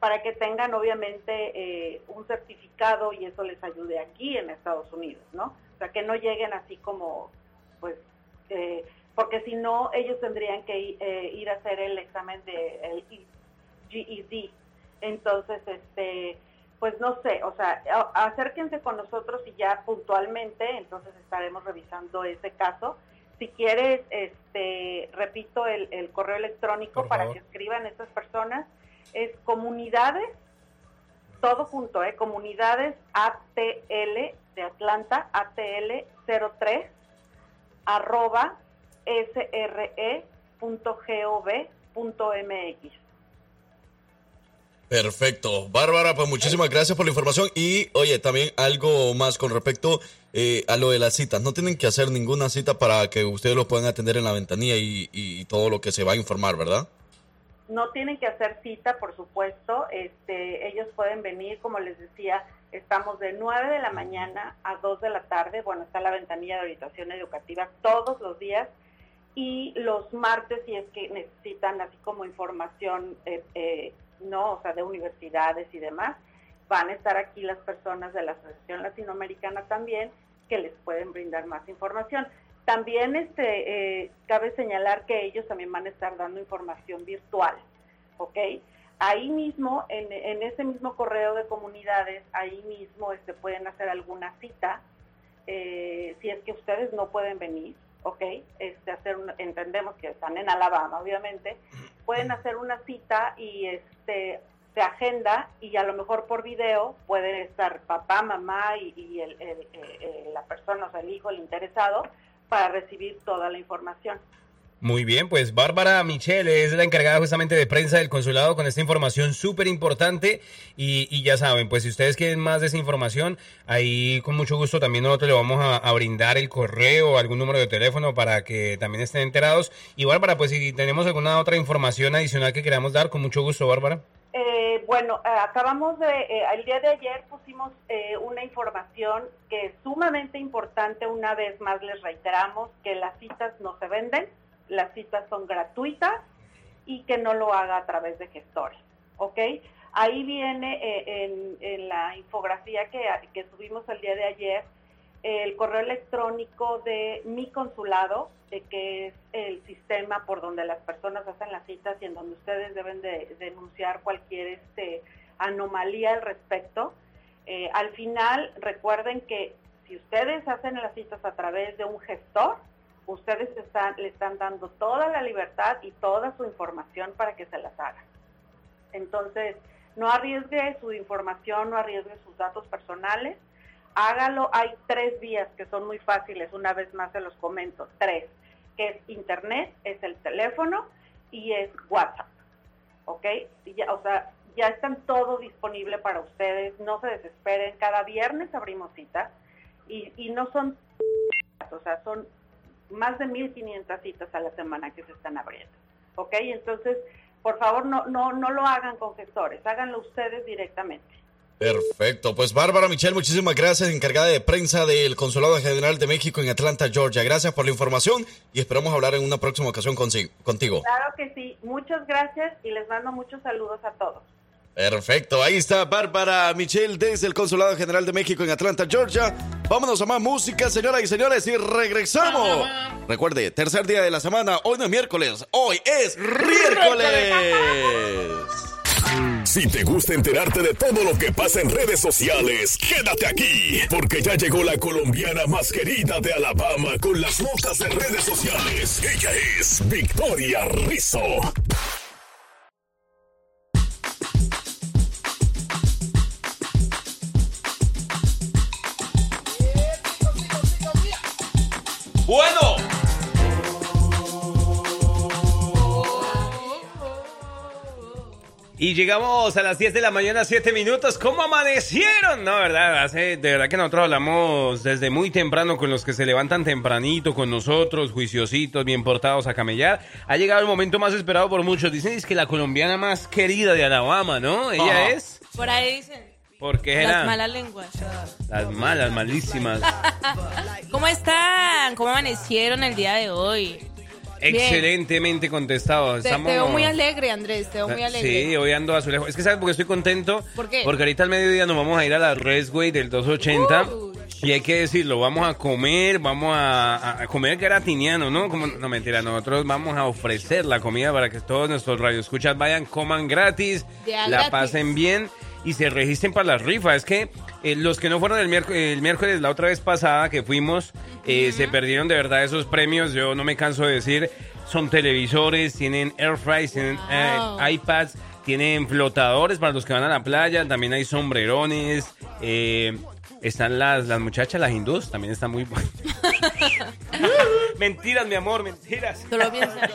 Speaker 15: para que tengan obviamente eh, un certificado y eso les ayude aquí en Estados Unidos, ¿no? O sea, que no lleguen así como, pues, eh, porque si no, ellos tendrían que eh, ir a hacer el examen de el GED. Entonces, este, pues no sé, o sea, acérquense con nosotros y ya puntualmente, entonces estaremos revisando ese caso. Si quieres, este, repito el, el correo electrónico para que escriban estas personas, es comunidades, todo junto, ¿eh? comunidades ATL de Atlanta, ATL 03, arroba sre.gov.mx.
Speaker 2: Perfecto. Bárbara, pues muchísimas gracias por la información. Y oye, también algo más con respecto eh, a lo de las citas. No tienen que hacer ninguna cita para que ustedes lo puedan atender en la ventanilla y, y todo lo que se va a informar, ¿verdad?
Speaker 15: No tienen que hacer cita, por supuesto. Este, ellos pueden venir, como les decía, estamos de 9 de la mañana a 2 de la tarde. Bueno, está la ventanilla de orientación educativa todos los días. Y los martes, si es que necesitan así como información, eh, eh, no, o sea, de universidades y demás, van a estar aquí las personas de la Asociación Latinoamericana también que les pueden brindar más información. También este, eh, cabe señalar que ellos también van a estar dando información virtual, ¿ok? Ahí mismo, en, en ese mismo correo de comunidades, ahí mismo este, pueden hacer alguna cita, eh, si es que ustedes no pueden venir, ¿ok? Este, hacer entendemos que están en Alabama, obviamente, pueden hacer una cita y este se agenda y a lo mejor por video pueden estar papá, mamá y, y el- el- eh, la persona, o sea, el hijo, el interesado, para recibir toda la información.
Speaker 3: Muy bien, pues Bárbara Michelle es la encargada justamente de prensa del consulado con esta información súper importante y, ya saben, pues si ustedes quieren más de esa información, ahí con mucho gusto también nosotros le vamos a, brindar el correo algún número de teléfono para que también estén enterados. Y Bárbara, pues si tenemos alguna otra información adicional que queramos dar, con mucho gusto, Bárbara.
Speaker 15: Eh, bueno, eh, acabamos de, eh, el día de ayer pusimos eh, una información que es sumamente importante, una vez más les reiteramos que las citas no se venden, las citas son gratuitas y que no lo haga a través de gestores, ¿ok? Ahí viene eh, en, la infografía que, que subimos el día de ayer el correo electrónico de mi consulado, que es el sistema por donde las personas hacen las citas y en donde ustedes deben de denunciar cualquier este, anomalía al respecto. Eh, al final, recuerden que si ustedes hacen las citas a través de un gestor, ustedes están, le están dando toda la libertad y toda su información para que se las haga. Entonces, no arriesgue su información, no arriesgue sus datos personales. Hágalo. Hay tres vías que son muy fáciles. Una vez más se los comento. Tres. Que es internet, es el teléfono y es WhatsApp. ¿Ok? Ya, o sea, ya están todo disponible para ustedes. No se desesperen. Cada viernes abrimos citas y, y no son, o sea, son más de 1.500 citas a la semana que se están abriendo. ¿Ok? Entonces, por favor, no, no, no lo hagan con gestores, háganlo ustedes directamente.
Speaker 2: Perfecto, pues Bárbara Michelle, muchísimas gracias, encargada de prensa del Consulado General de México en Atlanta, Georgia. Gracias por la información y esperamos hablar en una próxima ocasión contigo.
Speaker 15: Claro que sí, muchas gracias y les mando muchos saludos a todos.
Speaker 2: Perfecto, ahí está Bárbara Michelle desde el Consulado General de México en Atlanta, Georgia. Vámonos a más música, señoras y señores, y regresamos. Recuerde, tercer día de la semana, hoy no es miércoles, hoy es miércoles.
Speaker 4: Si te gusta enterarte de todo lo que pasa en redes sociales, quédate aquí, porque ya llegó la colombiana más querida de Alabama con las notas de redes sociales. Ella es Victoria Rizzo.
Speaker 2: Bueno.
Speaker 3: Y llegamos a las 10 de la mañana, 7 minutos. ¿Cómo amanecieron? No, ¿verdad? Hace, de verdad que nosotros hablamos desde muy temprano con los que se levantan tempranito con nosotros, juiciositos, bien portados a camellar. Ha llegado el momento más esperado por muchos. Dicen es que la colombiana más querida de Alabama, ¿no? Ella
Speaker 2: Ajá.
Speaker 3: es.
Speaker 16: Por ahí dicen
Speaker 3: ¿Por qué
Speaker 16: las malas lenguas.
Speaker 3: Las malas, malísimas.
Speaker 16: ¿Cómo están? ¿Cómo amanecieron el día de hoy?
Speaker 3: Excelentemente contestado.
Speaker 16: Te, te
Speaker 3: Estamos...
Speaker 16: veo muy alegre, Andrés, te veo muy alegre.
Speaker 3: Sí, hoy ando a su lejos. Es que sabes por qué estoy contento.
Speaker 16: ¿Por qué?
Speaker 3: Porque ahorita al mediodía nos vamos a ir a la Resway del 280. Y hay que decirlo, vamos a comer, vamos a, a comer gratiniano, ¿no? Como, no, mentira, nosotros vamos a ofrecer la comida para que todos nuestros radioescuchas vayan, coman gratis, la
Speaker 16: gratis.
Speaker 3: pasen bien. Y se registren para las rifas. Es que eh, los que no fueron el, miércoles, el miércoles, la otra vez pasada que fuimos, eh, se perdieron de verdad esos premios. Yo no me canso de decir, son televisores, tienen air fries, tienen eh, iPads, tienen flotadores para los que van a la playa, también hay sombrerones. están las, las muchachas, las hindús, también están muy buenas. mentiras, mi amor, mentiras.
Speaker 16: Tú lo piensas.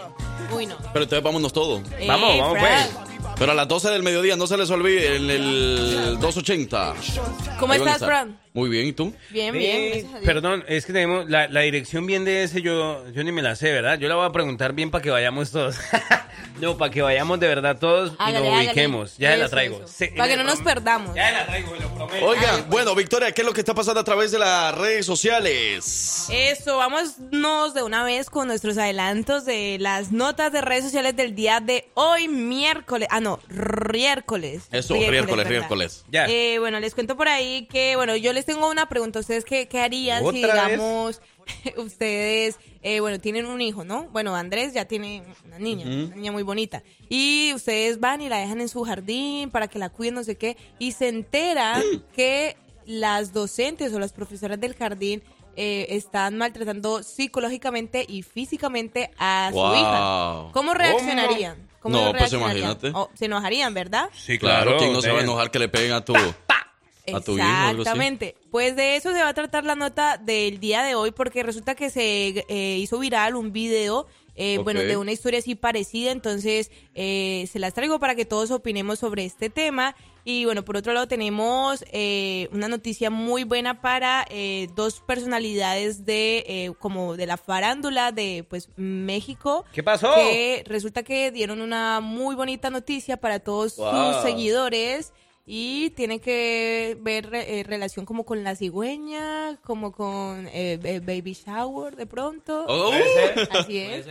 Speaker 16: Uy, no.
Speaker 2: Pero entonces vámonos todos.
Speaker 16: Eh,
Speaker 3: Vamos, vamos, pues.
Speaker 2: Pero a las 12 del mediodía no se les olvide en el 280.
Speaker 16: ¿Cómo
Speaker 2: Ahí van a
Speaker 16: estás,
Speaker 2: estar.
Speaker 16: Fran?
Speaker 2: Muy bien, ¿y tú?
Speaker 16: Bien, bien.
Speaker 3: Eh,
Speaker 16: gracias a Dios.
Speaker 3: perdón, es que tenemos la, la dirección bien de ese, yo, yo ni me la sé, ¿verdad? Yo la voy a preguntar bien para que vayamos todos. no, para que vayamos de verdad todos y nos
Speaker 16: hágale.
Speaker 3: ubiquemos. Ya la traigo.
Speaker 16: eso.
Speaker 3: Sí,
Speaker 16: Para que no nos perdamos.
Speaker 3: Ya la traigo, lo prometo.
Speaker 2: Oigan, bueno, Victoria, ¿qué es lo que está pasando a través de las redes sociales?
Speaker 16: Eso, vámonos de una vez con nuestros adelantos de las notas de redes sociales del día de hoy, miércoles. Ah, no, miércoles.
Speaker 2: Eso, miércoles, miércoles.
Speaker 3: Ya.
Speaker 16: Eh, bueno, les cuento por ahí que, bueno, yo les tengo una pregunta. ¿Ustedes qué, qué harían si, digamos, ustedes, eh, bueno, tienen un hijo, ¿no? Bueno, Andrés ya tiene una niña, una niña muy bonita. Y ustedes van y la dejan en su jardín para que la cuiden, no sé qué, y se enteran que las docentes o las profesoras del jardín eh, están maltratando psicológicamente y físicamente a su hija. ¿Cómo reaccionarían? ¿Cómo
Speaker 2: No, pues
Speaker 16: reaccionarían?
Speaker 2: imagínate.
Speaker 16: Oh, se enojarían, ¿verdad?
Speaker 3: Sí,
Speaker 2: Claro,
Speaker 3: claro.
Speaker 2: ¿quién no se va a enojar que le peguen a tu, a tu hijo?
Speaker 16: Exactamente. Pues de eso se va a tratar la nota del día de hoy porque resulta que se eh, hizo viral un video, eh, bueno, de una historia así parecida, entonces eh, se las traigo para que todos opinemos sobre este tema. Y bueno, por otro lado tenemos eh, una noticia muy buena para eh, dos personalidades de eh, como de la farándula de pues México.
Speaker 3: ¿Qué pasó?
Speaker 16: Que resulta que dieron una muy bonita noticia para todos
Speaker 2: Wow.
Speaker 16: sus seguidores y tiene que ver eh, relación como con la cigüeña, como con eh, baby shower de pronto.
Speaker 2: Oh.
Speaker 16: Así es.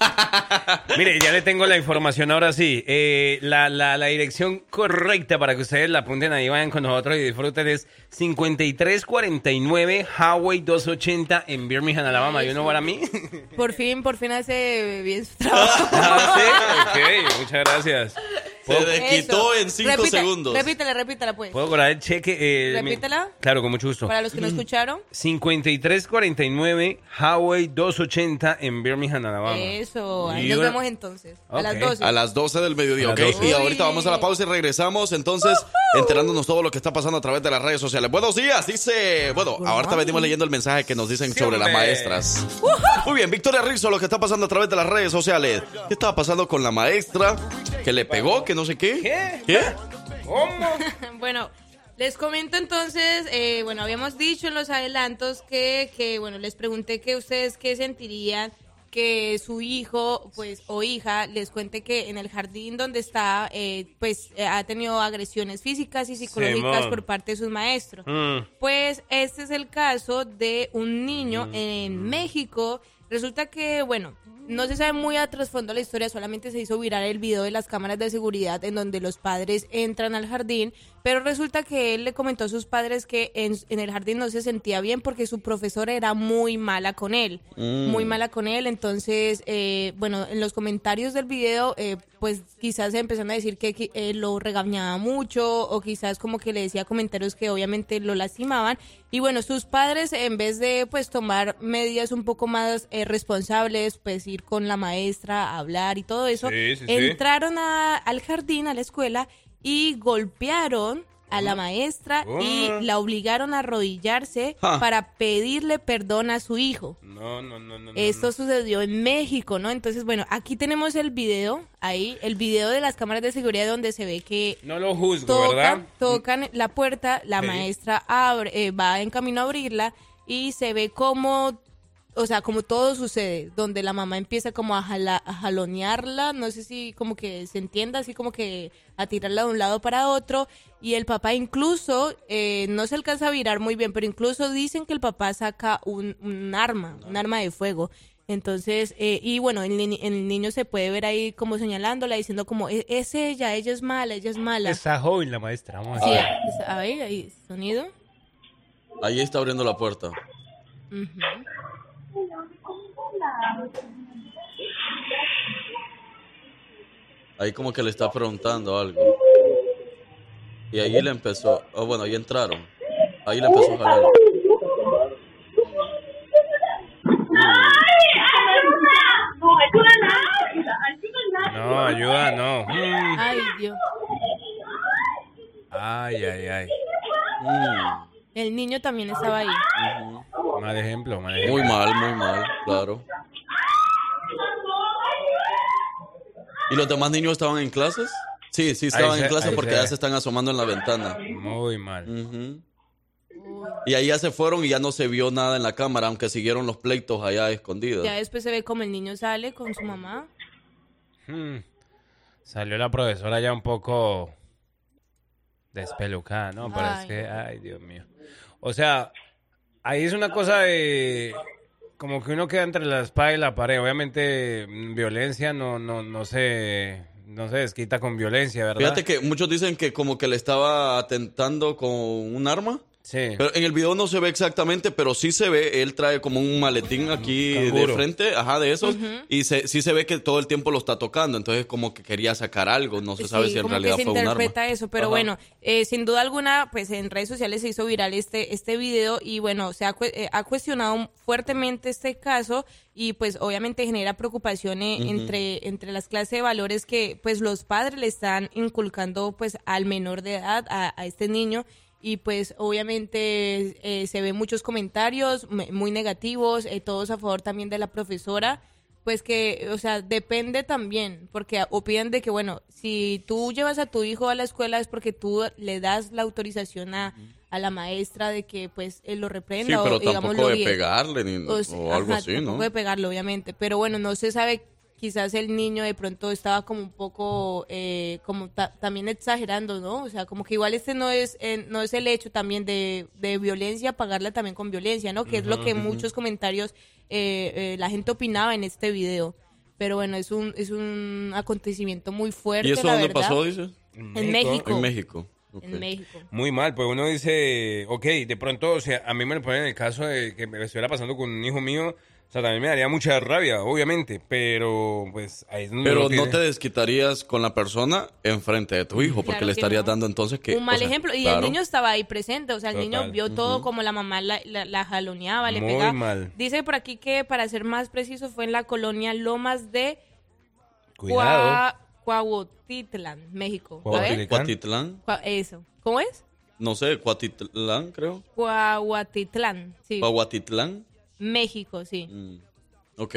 Speaker 3: Mire, ya le tengo la información ahora sí. Eh, la, la, la dirección correcta para que ustedes la apunten ahí, vayan con nosotros y disfruten es 5349 Highway 280 en Birmingham, Alabama. ¿You know what I mean?
Speaker 16: Por fin, por fin hace bien su trabajo.
Speaker 3: Ah, sí, ok, muchas gracias.
Speaker 2: Se desquitó en 5
Speaker 16: Repite-
Speaker 2: segundos.
Speaker 16: Repítela, repítela pues.
Speaker 3: ¿Puedo cobrar el cheque? Eh, mi-
Speaker 16: Repítela.
Speaker 3: Claro, con mucho gusto.
Speaker 16: Para los que no escucharon.
Speaker 3: 5349 Highway 280 en Birmingham, Alabama.
Speaker 16: Eso, ahí
Speaker 3: Y
Speaker 16: nos
Speaker 3: una-
Speaker 16: vemos entonces. A
Speaker 3: Ok.
Speaker 16: las 12.
Speaker 2: A las 12 del mediodía,
Speaker 3: A
Speaker 2: ¿ok?
Speaker 3: las 12.
Speaker 2: Y ahorita vamos a la pausa y regresamos entonces enterándonos todo lo que está pasando a través de las redes sociales. Buenos días, dice... Bueno, ahorita venimos leyendo el mensaje que nos dicen
Speaker 3: Sí,
Speaker 2: sobre las
Speaker 3: hombre.
Speaker 2: maestras. Muy bien, Victoria Rizzo, lo que está pasando a través de las redes sociales. ¿Qué estaba pasando con la maestra? Que le pegó, que no sé qué.
Speaker 3: ¿Qué?
Speaker 2: ¿Qué?
Speaker 3: ¿Cómo?
Speaker 16: bueno, les comento entonces, eh, bueno, habíamos dicho en los adelantos que, que, bueno, les pregunté que ustedes qué sentirían que su hijo, pues, o hija les cuente que en el jardín donde está, eh, pues, eh, ha tenido agresiones físicas y psicológicas
Speaker 3: Simón.
Speaker 16: por parte de sus maestros.
Speaker 3: Mm.
Speaker 16: Pues este es el caso de un niño en México. Resulta que, bueno, no se sabe muy a trasfondo la historia, solamente se hizo viral el video de las cámaras de seguridad en donde los padres entran al jardín, pero resulta que él le comentó a sus padres que en, en el jardín no se sentía bien porque su profesora era muy mala con él,
Speaker 17: Mm.
Speaker 16: muy mala con él, entonces, eh, bueno, en los comentarios del video, eh, pues quizás se empezaron a decir que, que, eh, lo regañaba mucho o quizás como que le decía comentarios que obviamente lo lastimaban y bueno, sus padres en vez de pues tomar medidas un poco más eh, responsables, pues ir con la maestra a hablar y todo eso,
Speaker 3: Sí, sí, sí.
Speaker 16: entraron a- al jardín, a la escuela y golpearon a la maestra y
Speaker 3: Ah.
Speaker 16: la obligaron a arrodillarse para pedirle perdón a su hijo.
Speaker 3: No, no, no, no. no,
Speaker 16: Esto sucedió en México, ¿no? Entonces, bueno, aquí tenemos el video, ahí, el video de las cámaras de seguridad donde se ve que
Speaker 3: No lo juzgo, ¿verdad?
Speaker 16: tocan, tocan la puerta, la
Speaker 3: Sí.
Speaker 16: maestra abre, eh, va en camino a abrirla y se ve como, o sea, como todo sucede, donde la mamá empieza como a, jala- a jalonearla, no sé si como que se entienda, así como que a tirarla de un lado para otro, y el papá incluso, eh, no se alcanza a virar muy bien, pero incluso dicen que el papá saca un, un arma, un arma de fuego. Entonces, eh, y bueno, el, ni- el niño se puede ver ahí como señalándola, diciendo como, "E- es ella, ella es mala, ella es mala.
Speaker 3: Está joven la maestra. Vamos a
Speaker 16: Sí,
Speaker 3: ver.
Speaker 16: es- a ver, ahí, sonido.
Speaker 2: Ahí está abriendo la puerta. Ahí como que le está preguntando algo. Y ahí le empezó, oh, bueno, ahí entraron. Ahí le empezó a jalar.
Speaker 3: No, ayuda, no. Mm.
Speaker 16: Ay, Dios.
Speaker 3: Ay, ay, ay.
Speaker 16: El niño también estaba ahí.
Speaker 3: Mal ejemplo, mal ejemplo.
Speaker 2: Muy mal, muy mal, claro. ¿Y los demás niños estaban en clases? Sí, sí, estaban en
Speaker 3: se-
Speaker 2: clases porque
Speaker 3: se
Speaker 2: ya se están asomando en la ventana.
Speaker 3: Muy mal.
Speaker 2: Y ahí ya se fueron y ya no se vio nada en la cámara, aunque siguieron los pleitos allá escondidos.
Speaker 16: Ya después se ve como el niño sale con su mamá.
Speaker 3: Hmm. Salió la profesora ya un poco despelucada, ¿no? Pero es que, ay, Dios mío. O sea, ahí es una cosa de como que uno queda entre la espada y la pared. Obviamente, mm, violencia no, no, no se, no se desquita con violencia, ¿verdad?
Speaker 2: Fíjate que muchos dicen que como que le estaba atentando con un arma.
Speaker 3: Sí.
Speaker 2: Pero en el video no se ve exactamente, pero sí se ve, él trae como un maletín aquí de frente, ajá, de esos, y se, sí se ve que todo el tiempo lo está tocando, entonces como que quería sacar algo, no se sabe
Speaker 16: Sí,
Speaker 2: si en
Speaker 16: como
Speaker 2: realidad
Speaker 16: que se
Speaker 2: fue un arma.
Speaker 16: interpreta eso, pero
Speaker 2: Ajá.
Speaker 16: bueno, eh, sin duda alguna, pues en redes sociales se hizo viral este este video y bueno, se ha, cue- eh, ha cuestionado fuertemente este caso y pues obviamente genera preocupación eh,
Speaker 18: Ujú.
Speaker 16: entre entre las clases de valores que pues los padres le están inculcando pues al menor de edad a, a este niño y pues obviamente eh, se ven muchos comentarios me- muy negativos, eh, todos a favor también de la profesora pues que, o sea, depende también, porque opinan de que, bueno, si tú llevas a tu hijo a la escuela es porque tú le das la autorización a, a la maestra de que, pues, él lo
Speaker 2: Sí,
Speaker 16: reprenda
Speaker 2: pero
Speaker 16: o, digamos,
Speaker 2: tampoco
Speaker 16: lo
Speaker 2: de pegarle ni, o,
Speaker 16: sea,
Speaker 2: algo
Speaker 16: ajá,
Speaker 2: así,
Speaker 16: tampoco
Speaker 2: ¿no?
Speaker 16: de pegarlo, obviamente. Pero bueno, no se sabe, quizás el niño de pronto estaba como un poco, eh, como ta- también exagerando, ¿no? O sea, como que igual este no es, eh, no es el hecho también de, de violencia, pagarla también con violencia, ¿no? Que es lo que muchos comentarios eh, eh, la gente opinaba en este video. Pero bueno, es un, es un acontecimiento muy fuerte,
Speaker 2: ¿Y eso
Speaker 16: la
Speaker 2: dónde
Speaker 16: verdad.
Speaker 2: pasó, dice?
Speaker 16: En México.
Speaker 2: En México.
Speaker 16: En México.
Speaker 3: Muy mal, pues uno dice, ok, de pronto, o sea, a mí me lo ponen en el caso de que me estuviera pasando con un hijo mío, o sea, también me daría mucha rabia, obviamente, pero pues ahí es donde
Speaker 2: Pero no te desquitarías con la persona enfrente de tu hijo, porque
Speaker 16: Claro
Speaker 2: le estarías
Speaker 16: no.
Speaker 2: dando entonces que...
Speaker 16: un mal
Speaker 2: o sea,
Speaker 16: ejemplo. Y
Speaker 2: claro.
Speaker 16: el niño estaba ahí presente, o sea, el niño vio todo como la mamá la, la, la jaloneaba, le
Speaker 3: Muy
Speaker 16: pegaba.
Speaker 3: mal.
Speaker 16: Dice por aquí que, para ser más preciso, fue en la colonia Lomas de
Speaker 3: Cuidado.
Speaker 16: Cua- Cuautitlán, México. A ver.
Speaker 2: Cuatitlán.
Speaker 16: Cua- Eso. ¿Cómo es?
Speaker 2: No sé, Cuatitlán, creo.
Speaker 16: Cuautitlán, sí.
Speaker 2: Cuahuatitlán.
Speaker 16: México, sí.
Speaker 2: Ok.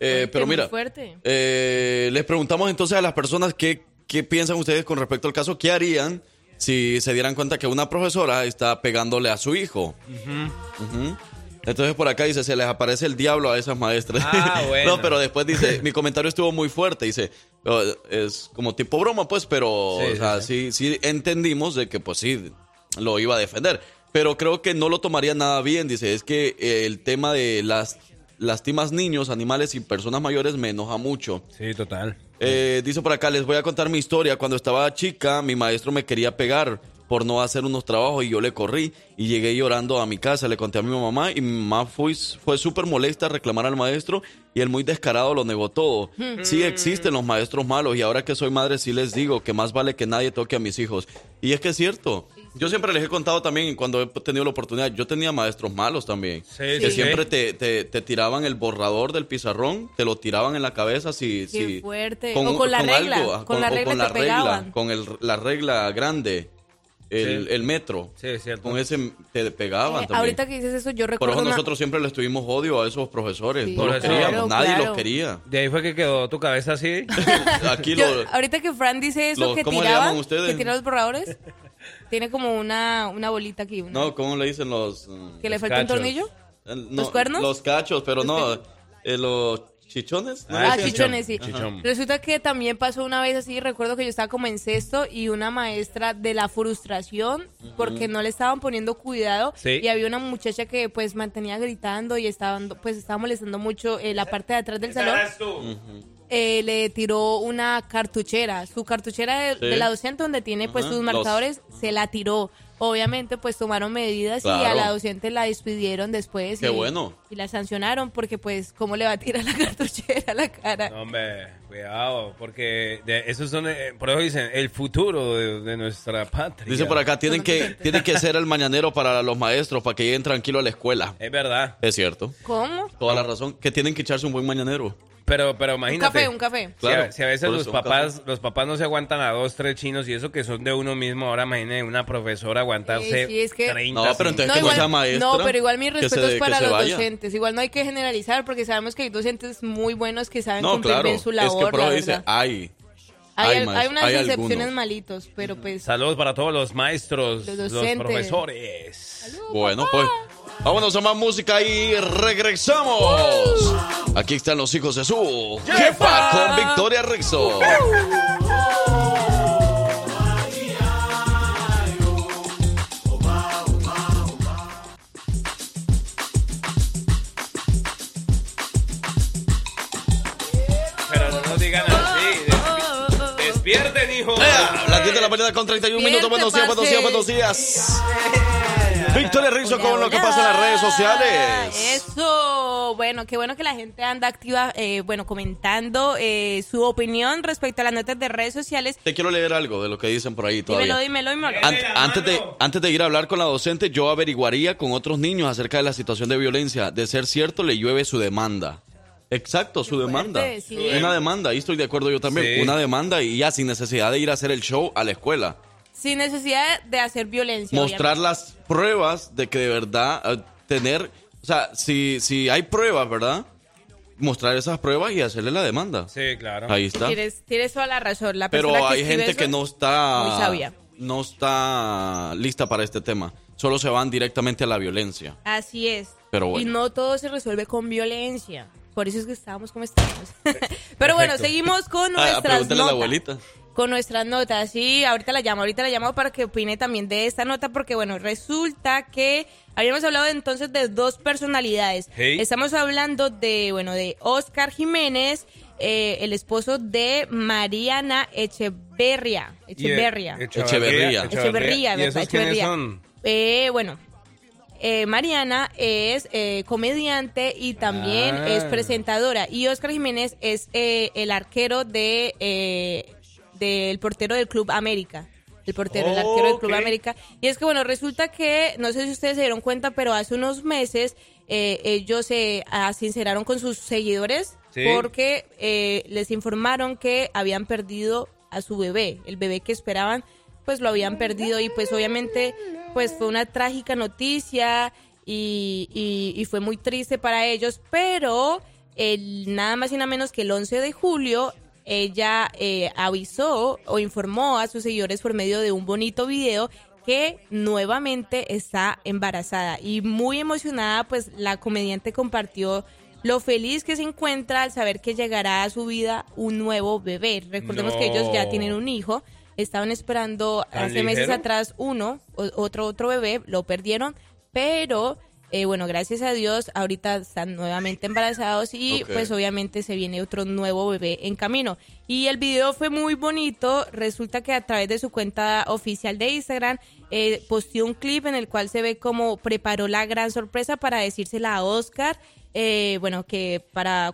Speaker 2: Eh, pero
Speaker 16: muy
Speaker 2: mira,
Speaker 16: fuerte.
Speaker 2: eh, les preguntamos entonces a las personas qué, qué piensan ustedes con respecto al caso, qué harían si se dieran cuenta que una profesora está pegándole a su hijo. Entonces por acá dice, se les aparece el diablo a esas maestras.
Speaker 3: Ah, bueno.
Speaker 2: no, pero después dice, mi comentario estuvo muy fuerte, dice, "Oh, es como tipo broma, pues, pero
Speaker 3: Sí,
Speaker 2: o
Speaker 3: sí,
Speaker 2: sea, sí, sí entendimos de que pues sí, lo iba a defender. Pero creo que no lo tomaría nada bien, dice, es que eh, el tema de las lastimas niños, animales y personas mayores me enoja mucho.
Speaker 3: Sí, total.
Speaker 2: Eh, dice por acá, les voy a contar mi historia. Cuando estaba chica, mi maestro me quería pegar por no hacer unos trabajos y yo le corrí y llegué llorando a mi casa, le conté a mi mamá y mi mamá fue, fue súper molesta a reclamar al maestro y él muy descarado lo negó todo. Sí existen los maestros malos y ahora que soy madre sí les digo que más vale que nadie toque a mis hijos. Y es que es cierto. Yo siempre les he contado también cuando he tenido la oportunidad, yo tenía maestros malos también. que
Speaker 3: sí.
Speaker 2: siempre te, te- te tiraban el borrador del pizarrón, te lo tiraban en la cabeza si...
Speaker 16: Qué
Speaker 2: si
Speaker 16: fuerte. O con la
Speaker 2: con
Speaker 16: regla,
Speaker 2: algo,
Speaker 16: con la
Speaker 2: o
Speaker 16: regla
Speaker 2: con
Speaker 16: te
Speaker 2: la regla,
Speaker 16: pegaban.
Speaker 2: con el- la regla grande, el,
Speaker 3: Sí.
Speaker 2: el metro.
Speaker 3: Sí, es cierto.
Speaker 2: Con ese te pegaban
Speaker 16: Eh,
Speaker 2: también.
Speaker 16: ahorita que dices eso, yo
Speaker 2: Por
Speaker 16: recuerdo
Speaker 2: eso
Speaker 16: una-
Speaker 2: nosotros siempre les tuvimos odio a esos profesores.
Speaker 16: Sí,
Speaker 2: no los
Speaker 3: claro,
Speaker 2: queríamos, nadie
Speaker 16: claro.
Speaker 2: los quería.
Speaker 3: De ahí fue que quedó tu cabeza así.
Speaker 2: Aquí
Speaker 16: Yo-
Speaker 2: lo...
Speaker 16: ahorita que Fran dice eso
Speaker 2: los-
Speaker 16: que
Speaker 2: ¿cómo le
Speaker 16: tiraba,
Speaker 2: llaman ustedes?
Speaker 16: que tira los borradores, tiene como una, una bolita aquí. una-
Speaker 2: No, ¿cómo le dicen los...?
Speaker 16: ¿Que le falta un tornillo?
Speaker 2: Eh, no,
Speaker 16: ¿Los cuernos?
Speaker 2: Los cachos, pero no, eh, los chichones. ¿no?
Speaker 16: Ah, chichones, sí.
Speaker 2: Ajá.
Speaker 16: Resulta que también pasó una vez así, recuerdo que yo estaba como en sexto y una maestra de la frustración porque no le estaban poniendo cuidado
Speaker 3: Sí.
Speaker 16: y había una muchacha que pues mantenía gritando y estaba, pues estaba molestando mucho eh, la parte de atrás del salón. Eh, le tiró una cartuchera, su cartuchera de,
Speaker 2: Sí.
Speaker 16: de la docente donde tiene pues sus
Speaker 2: los-
Speaker 16: marcadores, se la tiró. Obviamente pues tomaron medidas y a la docente la despidieron después.
Speaker 2: Qué
Speaker 16: y,
Speaker 2: bueno.
Speaker 16: Y la sancionaron porque pues cómo le va a tirar la cartuchera a la cara.
Speaker 3: No, hombre, cuidado, porque de, esos son, eh, por eso dicen, el futuro de, de nuestra patria.
Speaker 2: Dice por acá, tienen que, tienen que ser el mañanero para los maestros, para que lleguen tranquilos a la escuela.
Speaker 3: Es verdad.
Speaker 2: Es cierto.
Speaker 16: ¿Cómo?
Speaker 2: Toda la razón. Que tienen que echarse un buen mañanero.
Speaker 3: Pero, pero
Speaker 16: Un
Speaker 3: imagínate.
Speaker 16: café, un café.
Speaker 3: Si a-
Speaker 2: Claro,
Speaker 3: si, a, veces los
Speaker 2: un
Speaker 3: papás, los papás no se aguantan a dos, tres chinos y eso que son de uno mismo, ahora imagínate una profesora aguantarse
Speaker 16: Sí, sí, es que-
Speaker 3: 30.
Speaker 2: No, pero entonces
Speaker 16: No,
Speaker 2: que no
Speaker 16: igual-
Speaker 2: sea maestra.
Speaker 16: no, pero igual mis
Speaker 2: que
Speaker 16: respetos
Speaker 2: se- que
Speaker 16: para los
Speaker 2: vaya.
Speaker 16: docentes. Igual no hay que generalizar porque sabemos que hay docentes muy buenos que saben
Speaker 2: No,
Speaker 16: cumplir
Speaker 2: claro.
Speaker 16: bien su
Speaker 2: es
Speaker 16: labor,
Speaker 2: que Pro
Speaker 16: la
Speaker 2: dice.
Speaker 16: Hay,
Speaker 2: hay
Speaker 16: hay
Speaker 2: maes-
Speaker 16: unas
Speaker 2: hay
Speaker 16: excepciones
Speaker 2: algunos.
Speaker 16: malitos, pero pues...
Speaker 3: Saludos para todos los maestros,
Speaker 16: Los
Speaker 3: los,
Speaker 16: docentes.
Speaker 3: profesores.
Speaker 2: Bueno, pues vámonos a más música y regresamos. Aquí están los hijos de su jefa con Victoria Rexo.
Speaker 3: Pero no nos digan así. des- despierten, hijo.
Speaker 2: Las 10 de la mañana con 31 minutos. Buenos días, buenos días, buenos días. Victoria Rizzo con lo que pasa en las redes sociales.
Speaker 16: Eso, bueno, qué bueno que la gente anda activa, eh, bueno, comentando eh, su opinión respecto a las notas de redes sociales.
Speaker 2: Te quiero leer algo de lo que dicen por ahí todavía.
Speaker 16: Dímelo, dímelo, dímelo.
Speaker 2: Ant- antes, de, antes de ir a hablar con la docente, yo averiguaría con otros niños acerca de la situación de violencia. De ser cierto, le llueve su demanda. Exacto, su demanda.
Speaker 16: sí.
Speaker 2: Una demanda, ahí estoy de acuerdo yo también.
Speaker 3: Sí.
Speaker 2: Una demanda y ya sin necesidad de ir a hacer el show a la escuela.
Speaker 16: Sin necesidad de hacer violencia.
Speaker 2: Mostrar las pruebas de que de verdad eh, tener, o sea, si, si hay pruebas, ¿verdad? Mostrar esas pruebas y hacerle la demanda.
Speaker 3: Sí, claro.
Speaker 2: Ahí está.
Speaker 16: Tienes, tienes toda la razón. La persona
Speaker 2: Pero
Speaker 16: que
Speaker 2: hay
Speaker 16: escribe
Speaker 2: gente
Speaker 16: eso,
Speaker 2: que no está
Speaker 16: Muy sabia.
Speaker 2: no está lista para este tema. Solo se van directamente a la violencia.
Speaker 16: Así es.
Speaker 2: Pero bueno.
Speaker 16: Y no todo se resuelve con violencia. Por eso es que estábamos como estamos. Pero bueno,
Speaker 2: Perfecto.
Speaker 16: seguimos con
Speaker 2: Ah,
Speaker 16: nuestras
Speaker 2: pregúntale a la
Speaker 16: notas.
Speaker 2: abuelita.
Speaker 16: Con nuestras notas, sí, ahorita la llamo, ahorita la llamo para que opine también de esta nota, porque bueno, resulta que habíamos hablado entonces de dos personalidades.
Speaker 3: Hey.
Speaker 16: Estamos hablando de, bueno, de Oscar Jiménez, eh, el esposo de Mariana Echeverria. Echeverria.
Speaker 3: Y, ¿Y quiénes
Speaker 16: Echeverría.
Speaker 3: son?
Speaker 16: Eh, bueno, eh, Mariana es eh, comediante y también
Speaker 3: Ah.
Speaker 16: es presentadora. Y Oscar Jiménez es eh, el arquero de eh, del portero del Club América. El portero, el arquero del Club. América. Y es que, bueno, resulta que, no sé si ustedes se dieron cuenta, pero hace unos meses eh, ellos se ah, sinceraron con sus seguidores
Speaker 3: Sí.
Speaker 16: porque eh, les informaron que habían perdido a su bebé, el bebé que esperaban pues lo habían perdido y pues obviamente pues fue una trágica noticia y, y- y fue muy triste para ellos, pero el, nada más y nada menos que el 11 de julio ella eh, avisó o informó a sus seguidores por medio de un bonito video que nuevamente está embarazada. Y muy emocionada pues la comediante compartió lo feliz que se encuentra al saber que llegará a su vida un nuevo bebé. Recordemos que ellos ya tienen un hijo, estaban esperando
Speaker 3: ¿Tan
Speaker 16: hace meses atrás uno, otro otro bebé, lo perdieron, pero eh, bueno, gracias a Dios ahorita están nuevamente embarazados y pues obviamente se viene otro nuevo bebé en camino. Y el video fue muy bonito, resulta que a través de su cuenta oficial de Instagram eh, posteó un clip en el cual se ve cómo preparó la gran sorpresa para decírsela a Oscar. eh, bueno, que para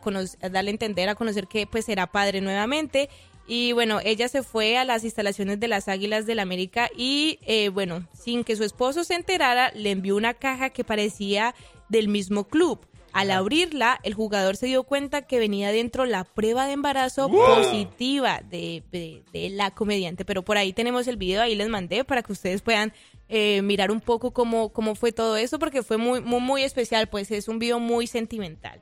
Speaker 16: darle a entender, a conocer que pues será padre nuevamente. Y bueno, ella se fue a las instalaciones de las Águilas del América y eh, bueno, sin que su esposo se enterara, le envió una caja que parecía del mismo club. Al abrirla, el jugador se dio cuenta que venía dentro la prueba de embarazo
Speaker 3: Wow.
Speaker 16: positiva de, de- de la comediante. Pero por ahí tenemos el video, ahí les mandé para que ustedes puedan eh, mirar un poco cómo, cómo fue todo eso, porque fue muy, muy, muy especial, pues es un video muy sentimental.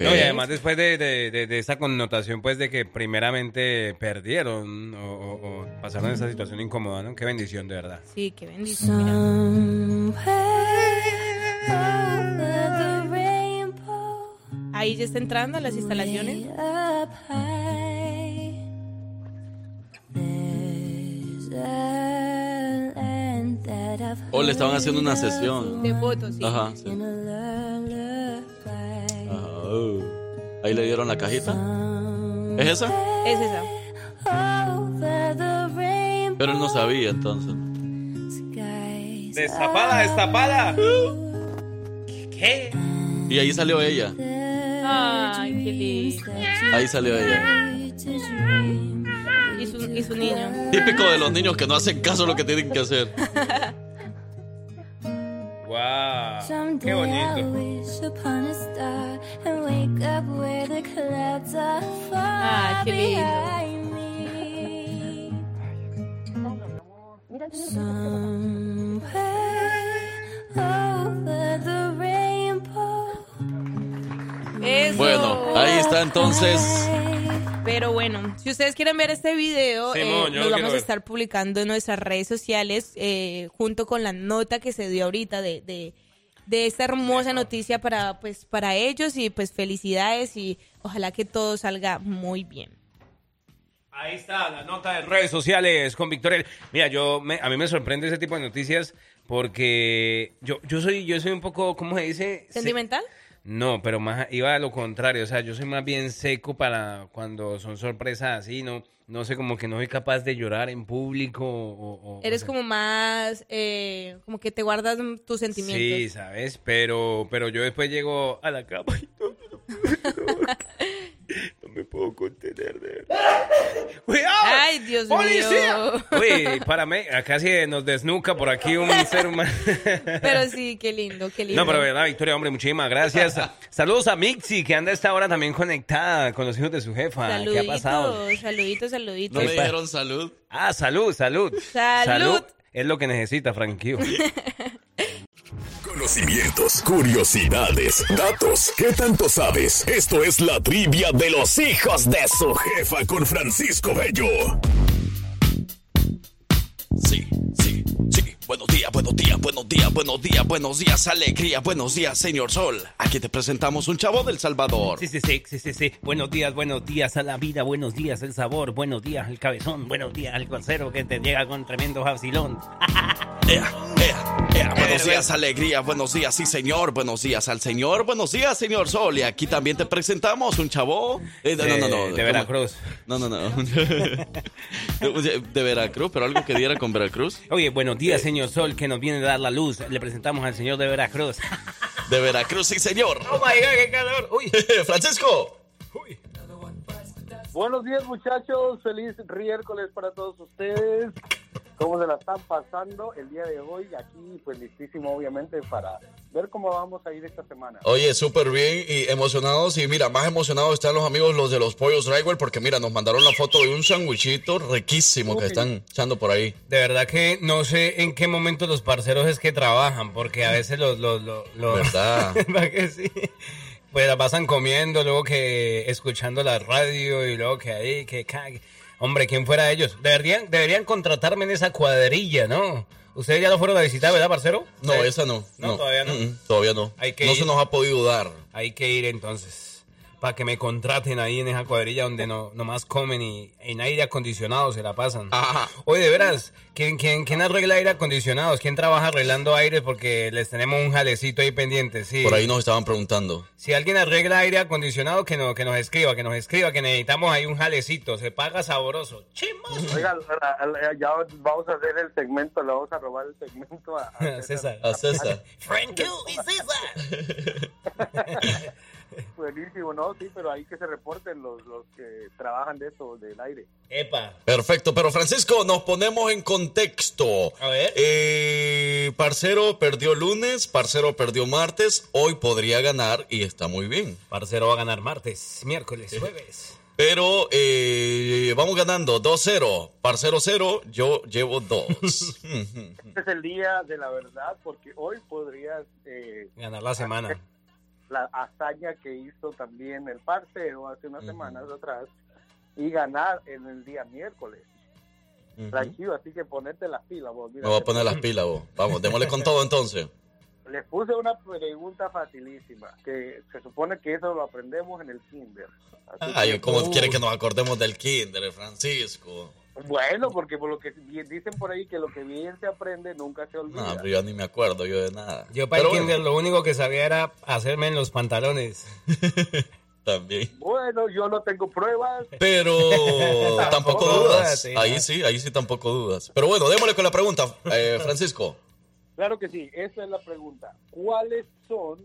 Speaker 3: No, y además después de, de, de- de esa connotación, pues, de que primeramente perdieron o, o- o pasaron esa situación incómoda, ¿no? Qué bendición, de verdad.
Speaker 16: Sí, qué bendición. Ahí ya está entrando a las instalaciones.
Speaker 2: O le estaban haciendo una sesión.
Speaker 16: De fotos, sí.
Speaker 2: Ajá. sí. Oh. Ahí le dieron la cajita. ¿Es esa?
Speaker 16: Es esa.
Speaker 2: Pero él no sabía entonces.
Speaker 3: Destapada, destapada. ¿Qué?
Speaker 2: Y ahí salió ella.
Speaker 16: Ay, qué lindo.
Speaker 2: Ahí salió ella.
Speaker 16: Y su, y su niño.
Speaker 2: Típico de los niños que no hacen caso a lo que tienen que hacer.
Speaker 3: Wow. Qué bonito.
Speaker 16: Ah, qué lindo. Eso.
Speaker 2: Bueno, ahí está entonces.
Speaker 16: Pero bueno, si ustedes quieren ver este video, eh, lo vamos a
Speaker 3: ver.
Speaker 16: estar publicando en nuestras redes sociales eh, junto con la nota que se dio ahorita de, de, de esta hermosa noticia para, pues, para ellos y pues felicidades y ojalá que todo salga muy bien.
Speaker 3: Ahí está la nota de redes sociales con Victoria. Mira, yo me- a mí me sorprende ese tipo de noticias porque yo, yo soy yo soy un poco, ¿cómo se dice? Se-
Speaker 16: ¿Sentimental?
Speaker 3: No, pero más iba a lo contrario, o sea, yo soy más bien seco para cuando son sorpresas así, no no sé, como que no soy capaz de llorar en público o, o-
Speaker 16: Eres
Speaker 3: o sea,
Speaker 16: como más, eh, como que te guardas tus sentimientos.
Speaker 3: Sí, sabes, pero pero yo después llego a la cama y no, puedo contener de verdad. ¡Cuidado!
Speaker 16: Ay, Dios
Speaker 3: ¡Policía!
Speaker 16: mío.
Speaker 3: Uy, párame, acá sí nos desnuca por aquí un ser humano.
Speaker 16: Pero sí, qué lindo, qué lindo.
Speaker 3: No, pero verdad, Victoria, hombre, muchísimas gracias. Saludos a Mixi, que anda a esta hora también conectada con los hijos de su jefa. ¿Qué ha pasado?
Speaker 16: saluditos, saluditos.
Speaker 2: No me
Speaker 3: Epa.
Speaker 2: dijeron salud.
Speaker 3: Ah, salud, salud.
Speaker 16: Salud.
Speaker 3: Es lo que necesita, Frankie.
Speaker 4: Conocimientos, curiosidades, datos. ¿Qué tanto sabes? Esto es la trivia de los hijos de su jefa con Francisco Bello.
Speaker 2: Sí, sí, sí. Buenos días, buenos días, buenos días, buenos días, buenos días, alegría, buenos días, señor Sol. Aquí te presentamos un chavo del Salvador.
Speaker 3: Sí, sí, sí, sí, sí, sí. Buenos días, buenos días a la vida, buenos días el sabor, buenos días al cabezón, buenos días al cocero que te llega con tremendo vacilón.
Speaker 2: Ea. Buenos días, alegría, buenos días, sí, señor. Buenos días al señor, buenos días, señor Sol. Y aquí también te presentamos un chavo. Eh, no, no, no, no.
Speaker 3: De-. Veracruz.
Speaker 2: No, no, no. De, de Veracruz, pero algo que diera con Veracruz.
Speaker 3: Oye, buenos días, señor Sol, que nos viene a dar la luz. Le presentamos al señor de Veracruz.
Speaker 2: De Veracruz, sí, señor.
Speaker 3: Oh my God, qué calor. Uy.
Speaker 2: Francisco.
Speaker 8: Buenos días, muchachos. Feliz miércoles para todos ustedes. ¿Cómo se la están pasando el día de hoy? Aquí, pues listísimo, obviamente, para ver cómo vamos a ir esta semana.
Speaker 2: Oye, súper bien y emocionados. Y mira, más emocionados están los amigos, los de los pollos Drywell, porque mira, nos mandaron la foto de un sandwichito riquísimo que están echando por ahí.
Speaker 3: De verdad que no sé en qué momento los parceros es que trabajan, porque a veces los... los, los, los-
Speaker 2: ¿Verdad?
Speaker 3: ¿Verdad que sí? Pues la pasan comiendo, luego que escuchando la radio y luego que ahí, que cague. Hombre, ¿quién fuera ellos? Deberían, deberían contratarme en esa cuadrilla, ¿no? Ustedes ya lo fueron a visitar, ¿verdad, parcero?
Speaker 2: No, esa no.
Speaker 3: No, todavía no.
Speaker 2: Mm, mm, todavía no.
Speaker 3: Hay que
Speaker 2: no
Speaker 3: ir.
Speaker 2: se nos ha podido dar.
Speaker 3: Hay que ir entonces, para que me contraten ahí en esa cuadrilla donde no nomás comen y en aire acondicionado se la pasan. Oye, de veras, ¿quién, quién, quién arregla aire acondicionados? ¿Quién trabaja arreglando aire? Porque les tenemos un jalecito ahí pendiente, sí.
Speaker 2: Por ahí nos estaban preguntando.
Speaker 3: Si alguien arregla aire acondicionado, que, no, que nos escriba, que nos escriba, que necesitamos ahí un jalecito. Se paga sabroso.
Speaker 8: Oiga, la- la- ya vamos a hacer el segmento, le vamos a robar el segmento a, a
Speaker 3: César.
Speaker 2: A César.
Speaker 3: Frank y César.
Speaker 8: Buenísimo, ¿no? Sí, pero ahí que se reporten los, los que trabajan de eso, del aire.
Speaker 3: Epa.
Speaker 2: Perfecto, pero Francisco, nos ponemos en contexto.
Speaker 3: A ver.
Speaker 2: Eh, parcero perdió lunes, Parcero perdió martes, hoy podría ganar y está muy bien.
Speaker 3: Parcero va a ganar martes, miércoles, jueves.
Speaker 2: Pero eh, vamos ganando 2-0, Parcero 0, yo llevo 2.
Speaker 8: Este es el día de la verdad, porque hoy podrías eh,
Speaker 3: Ganar la semana.
Speaker 8: La hazaña que hizo también el parcero hace unas semanas atrás y ganar en el día miércoles. Tranquilo, así que ponete las pilas, vos. mira,
Speaker 2: Me voy a poner las pilas, vos. Vamos, démosle con todo entonces.
Speaker 8: Les puse una pregunta facilísima, que se supone que eso lo aprendemos en el kinder. Así
Speaker 2: Ay,
Speaker 8: que-
Speaker 2: ¿cómo quiere que nos acordemos del kinder, Francisco?
Speaker 8: Bueno, porque por lo que dicen por ahí que lo que bien se aprende nunca se olvida.
Speaker 2: No, pero yo ni me acuerdo yo de nada.
Speaker 3: Yo para el
Speaker 2: Pero
Speaker 3: kinder lo único que sabía era hacerme en los pantalones.
Speaker 2: También.
Speaker 8: Bueno, yo no tengo pruebas.
Speaker 2: Pero tampoco dudas. Ahí sí, ahí sí tampoco dudas. Pero bueno, démosle con la pregunta, eh, Francisco.
Speaker 8: Claro que sí, esa es la pregunta. ¿Cuáles son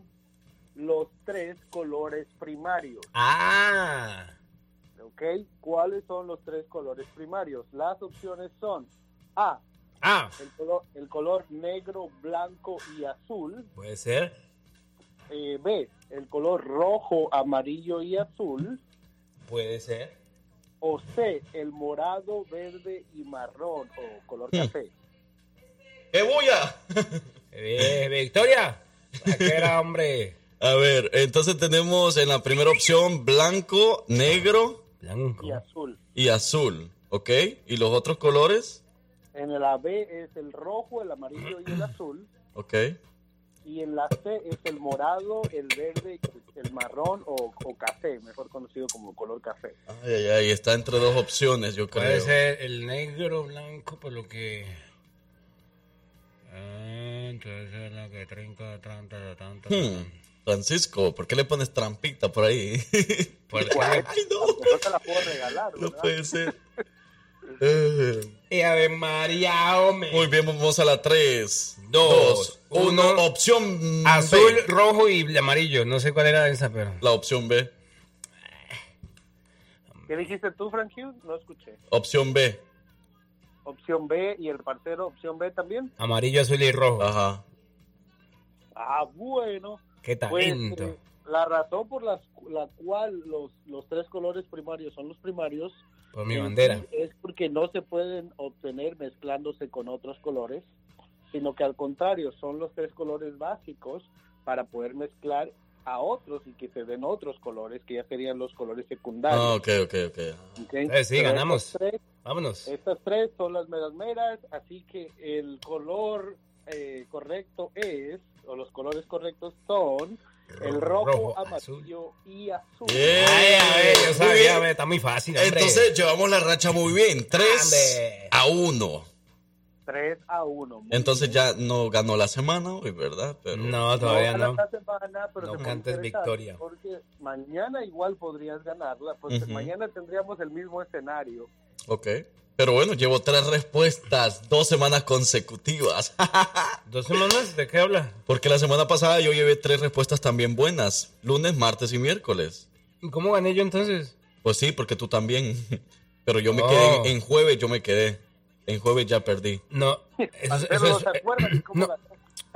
Speaker 8: los tres colores primarios?
Speaker 3: Ah.
Speaker 8: ¿Ok? ¿Cuáles son los tres colores primarios? Las opciones son A.
Speaker 3: Ah.
Speaker 8: El color, el color negro, blanco y azul.
Speaker 3: Puede ser.
Speaker 8: Eh, B. El color rojo, amarillo y azul.
Speaker 3: Puede ser.
Speaker 8: O C. El morado, verde y marrón o color
Speaker 3: Hmm.
Speaker 8: café.
Speaker 2: ¡Qué bulla!
Speaker 3: Eh, Victoria. ¿A qué era, hombre?
Speaker 2: A ver, entonces tenemos en la primera opción blanco, negro
Speaker 3: Blanco.
Speaker 8: Y azul.
Speaker 2: y azul, ¿ok? ¿Y los otros colores?
Speaker 8: En la B es el rojo, el amarillo y el azul.
Speaker 2: ¿Ok?
Speaker 8: Y en la C es el morado, el verde, el marrón o, o café, mejor conocido como color café.
Speaker 2: Ay, ay, ay, está entre dos opciones, yo creo.
Speaker 3: Puede ser el negro, blanco, por lo que. Ah, entonces es la que trinca, tanta, tanta.
Speaker 2: Hmm, Francisco, ¿por qué le pones trampita por ahí?
Speaker 3: Por-
Speaker 8: Ay, no. te la puedo regalar,
Speaker 2: No
Speaker 8: ¿verdad?
Speaker 2: puede ser. Eh,
Speaker 3: Y Ave María, hombre.
Speaker 2: Muy bien, vamos a la 3,
Speaker 3: Dos,
Speaker 2: 2, 1,
Speaker 3: uno.
Speaker 2: opción B.
Speaker 3: Azul, rojo y amarillo. No sé cuál era esa, pero.
Speaker 2: La opción B.
Speaker 8: ¿Qué dijiste tú, Frank Hughes? No escuché.
Speaker 2: Opción B.
Speaker 8: Opción B y el parcero, opción B también.
Speaker 3: Amarillo, azul y rojo.
Speaker 2: Ajá.
Speaker 8: Ah, bueno.
Speaker 3: Qué
Speaker 8: Pues,
Speaker 3: talento.
Speaker 8: eh, la razón por la, la cual los, los tres colores primarios son los primarios
Speaker 3: Por mi bandera.
Speaker 8: es porque no se pueden obtener mezclándose con otros colores, sino que al contrario, son los tres colores básicos para poder mezclar a otros y que se den otros colores, que ya serían los colores secundarios.
Speaker 2: Ah, ok, ok, ok.
Speaker 8: ¿ok?
Speaker 3: Eh, sí,
Speaker 8: Pero
Speaker 3: ganamos.
Speaker 8: tres-
Speaker 3: Vámonos.
Speaker 8: estas tres son las meras meras, así que el color eh, correcto es, o los colores correctos son el rojo,
Speaker 3: Rojo,
Speaker 8: amarillo y azul.
Speaker 2: Bien.
Speaker 3: Ay, a ver, yo
Speaker 2: Muy
Speaker 3: sabía,
Speaker 2: bien.
Speaker 3: hombre, está muy fácil, hombre.
Speaker 2: Entonces llevamos la racha muy bien. 3
Speaker 3: Ande.
Speaker 2: a 1.
Speaker 8: 3 a 1.
Speaker 2: Entonces ya no ganó la semana hoy, ¿verdad? Pero...
Speaker 3: No, todavía no.
Speaker 8: semana, pero
Speaker 3: No cantes victoria.
Speaker 8: Porque mañana igual podrías ganarla, porque
Speaker 2: Ujú.
Speaker 8: mañana tendríamos el mismo escenario.
Speaker 2: Ok. Pero bueno, llevo tres respuestas, dos semanas consecutivas.
Speaker 3: ¿Dos semanas? ¿De qué habla?
Speaker 2: Porque la semana pasada yo llevé tres respuestas también buenas. Lunes, martes y miércoles.
Speaker 3: ¿Y ¿Cómo gané yo entonces?
Speaker 2: Pues sí, porque tú también. Pero yo me
Speaker 3: Oh.
Speaker 2: quedé en, en jueves, yo me quedé. En jueves ya perdí.
Speaker 3: No, eso,
Speaker 8: Pero
Speaker 3: eso es-
Speaker 8: ¿se acuerdan cómo
Speaker 3: no.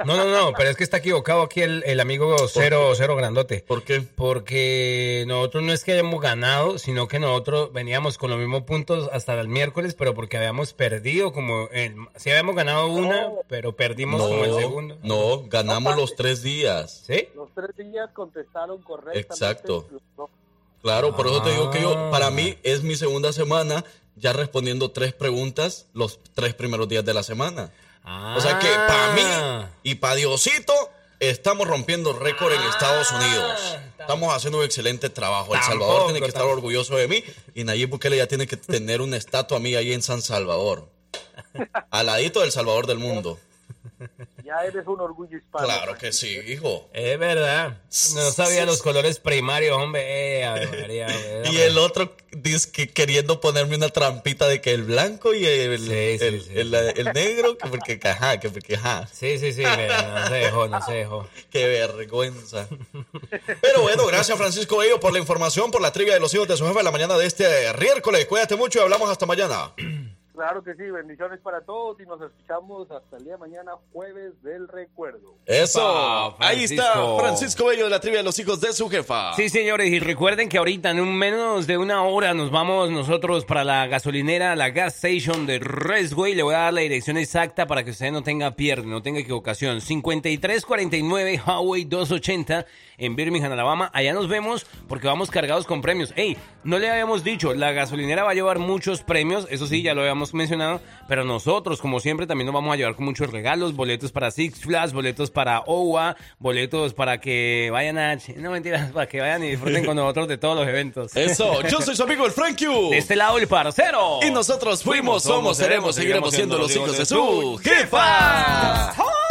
Speaker 3: No, no, no, pero es que está equivocado aquí el, el amigo cero, cero grandote.
Speaker 2: ¿Por qué?
Speaker 3: Porque nosotros no es que hayamos ganado, sino que nosotros veníamos con los mismos puntos hasta el miércoles, pero porque habíamos perdido como el, sí habíamos ganado una, pero perdimos como el segundo.
Speaker 2: no, ganamos los tres días.
Speaker 3: ¿Sí?
Speaker 8: Los tres días contestaron correctamente.
Speaker 2: Exacto. Claro, por eso te digo que yo,
Speaker 3: Ah.
Speaker 2: para mí es mi segunda semana ya respondiendo tres preguntas los tres primeros días de la semana. O sea que para mí y para Diosito estamos rompiendo récord en Estados Unidos. Estamos haciendo un excelente trabajo. El
Speaker 3: Tampoco,
Speaker 2: Salvador tiene que estar
Speaker 3: tampoco.
Speaker 2: orgulloso de mí y Nayib Bukele ya tiene que tener una estatua mía ahí en San Salvador. Al ladito del Salvador del mundo.
Speaker 8: Ya eres un orgullo hispano.
Speaker 2: Claro que sí, hijo.
Speaker 3: Es verdad. No sabía los colores primarios, hombre. Eh, Ave María, hombre.
Speaker 2: Y el otro dice que queriendo ponerme una trampita de que el blanco y el,
Speaker 3: Sí, sí,
Speaker 2: el,
Speaker 3: sí,
Speaker 2: el- el negro, que porque ajá, que porque ajá.
Speaker 3: Sí, sí, sí, no se dejó, no se dejó.
Speaker 2: Qué vergüenza. Pero bueno, gracias Francisco Bello por la información, por la trivia de los hijos de su jefe en la mañana de este miércoles. Cuídate mucho y hablamos hasta mañana.
Speaker 8: Claro que sí, bendiciones para todos y nos escuchamos hasta el día de mañana, jueves del recuerdo.
Speaker 2: Eso.
Speaker 3: Ah,
Speaker 2: Ahí está Francisco. Bello de la trivia de los hijos de su jefa.
Speaker 3: Sí, señores, y recuerden que ahorita en un menos de una hora nos vamos nosotros para la gasolinera, la gas station de Resway. Le voy a dar la dirección exacta para que usted no tenga pierde, no tenga equivocación. 5349 Highway 280 en Birmingham, Alabama. Allá nos vemos porque vamos cargados con premios. Ey, no le habíamos dicho, la gasolinera va a llevar muchos premios, eso sí, ya lo habíamos mencionado, pero nosotros, como siempre, también nos vamos a llevar con muchos regalos, boletos para Six Flags, boletos para OWA, boletos para que vayan a... No, mentiras, para que vayan y disfruten con nosotros de todos los eventos.
Speaker 2: Eso, yo soy su amigo el Frank Q.
Speaker 3: De este lado el parcero.
Speaker 2: Y nosotros fuimos, somos, seremos, seguiremos siendo los hijos de su jefa.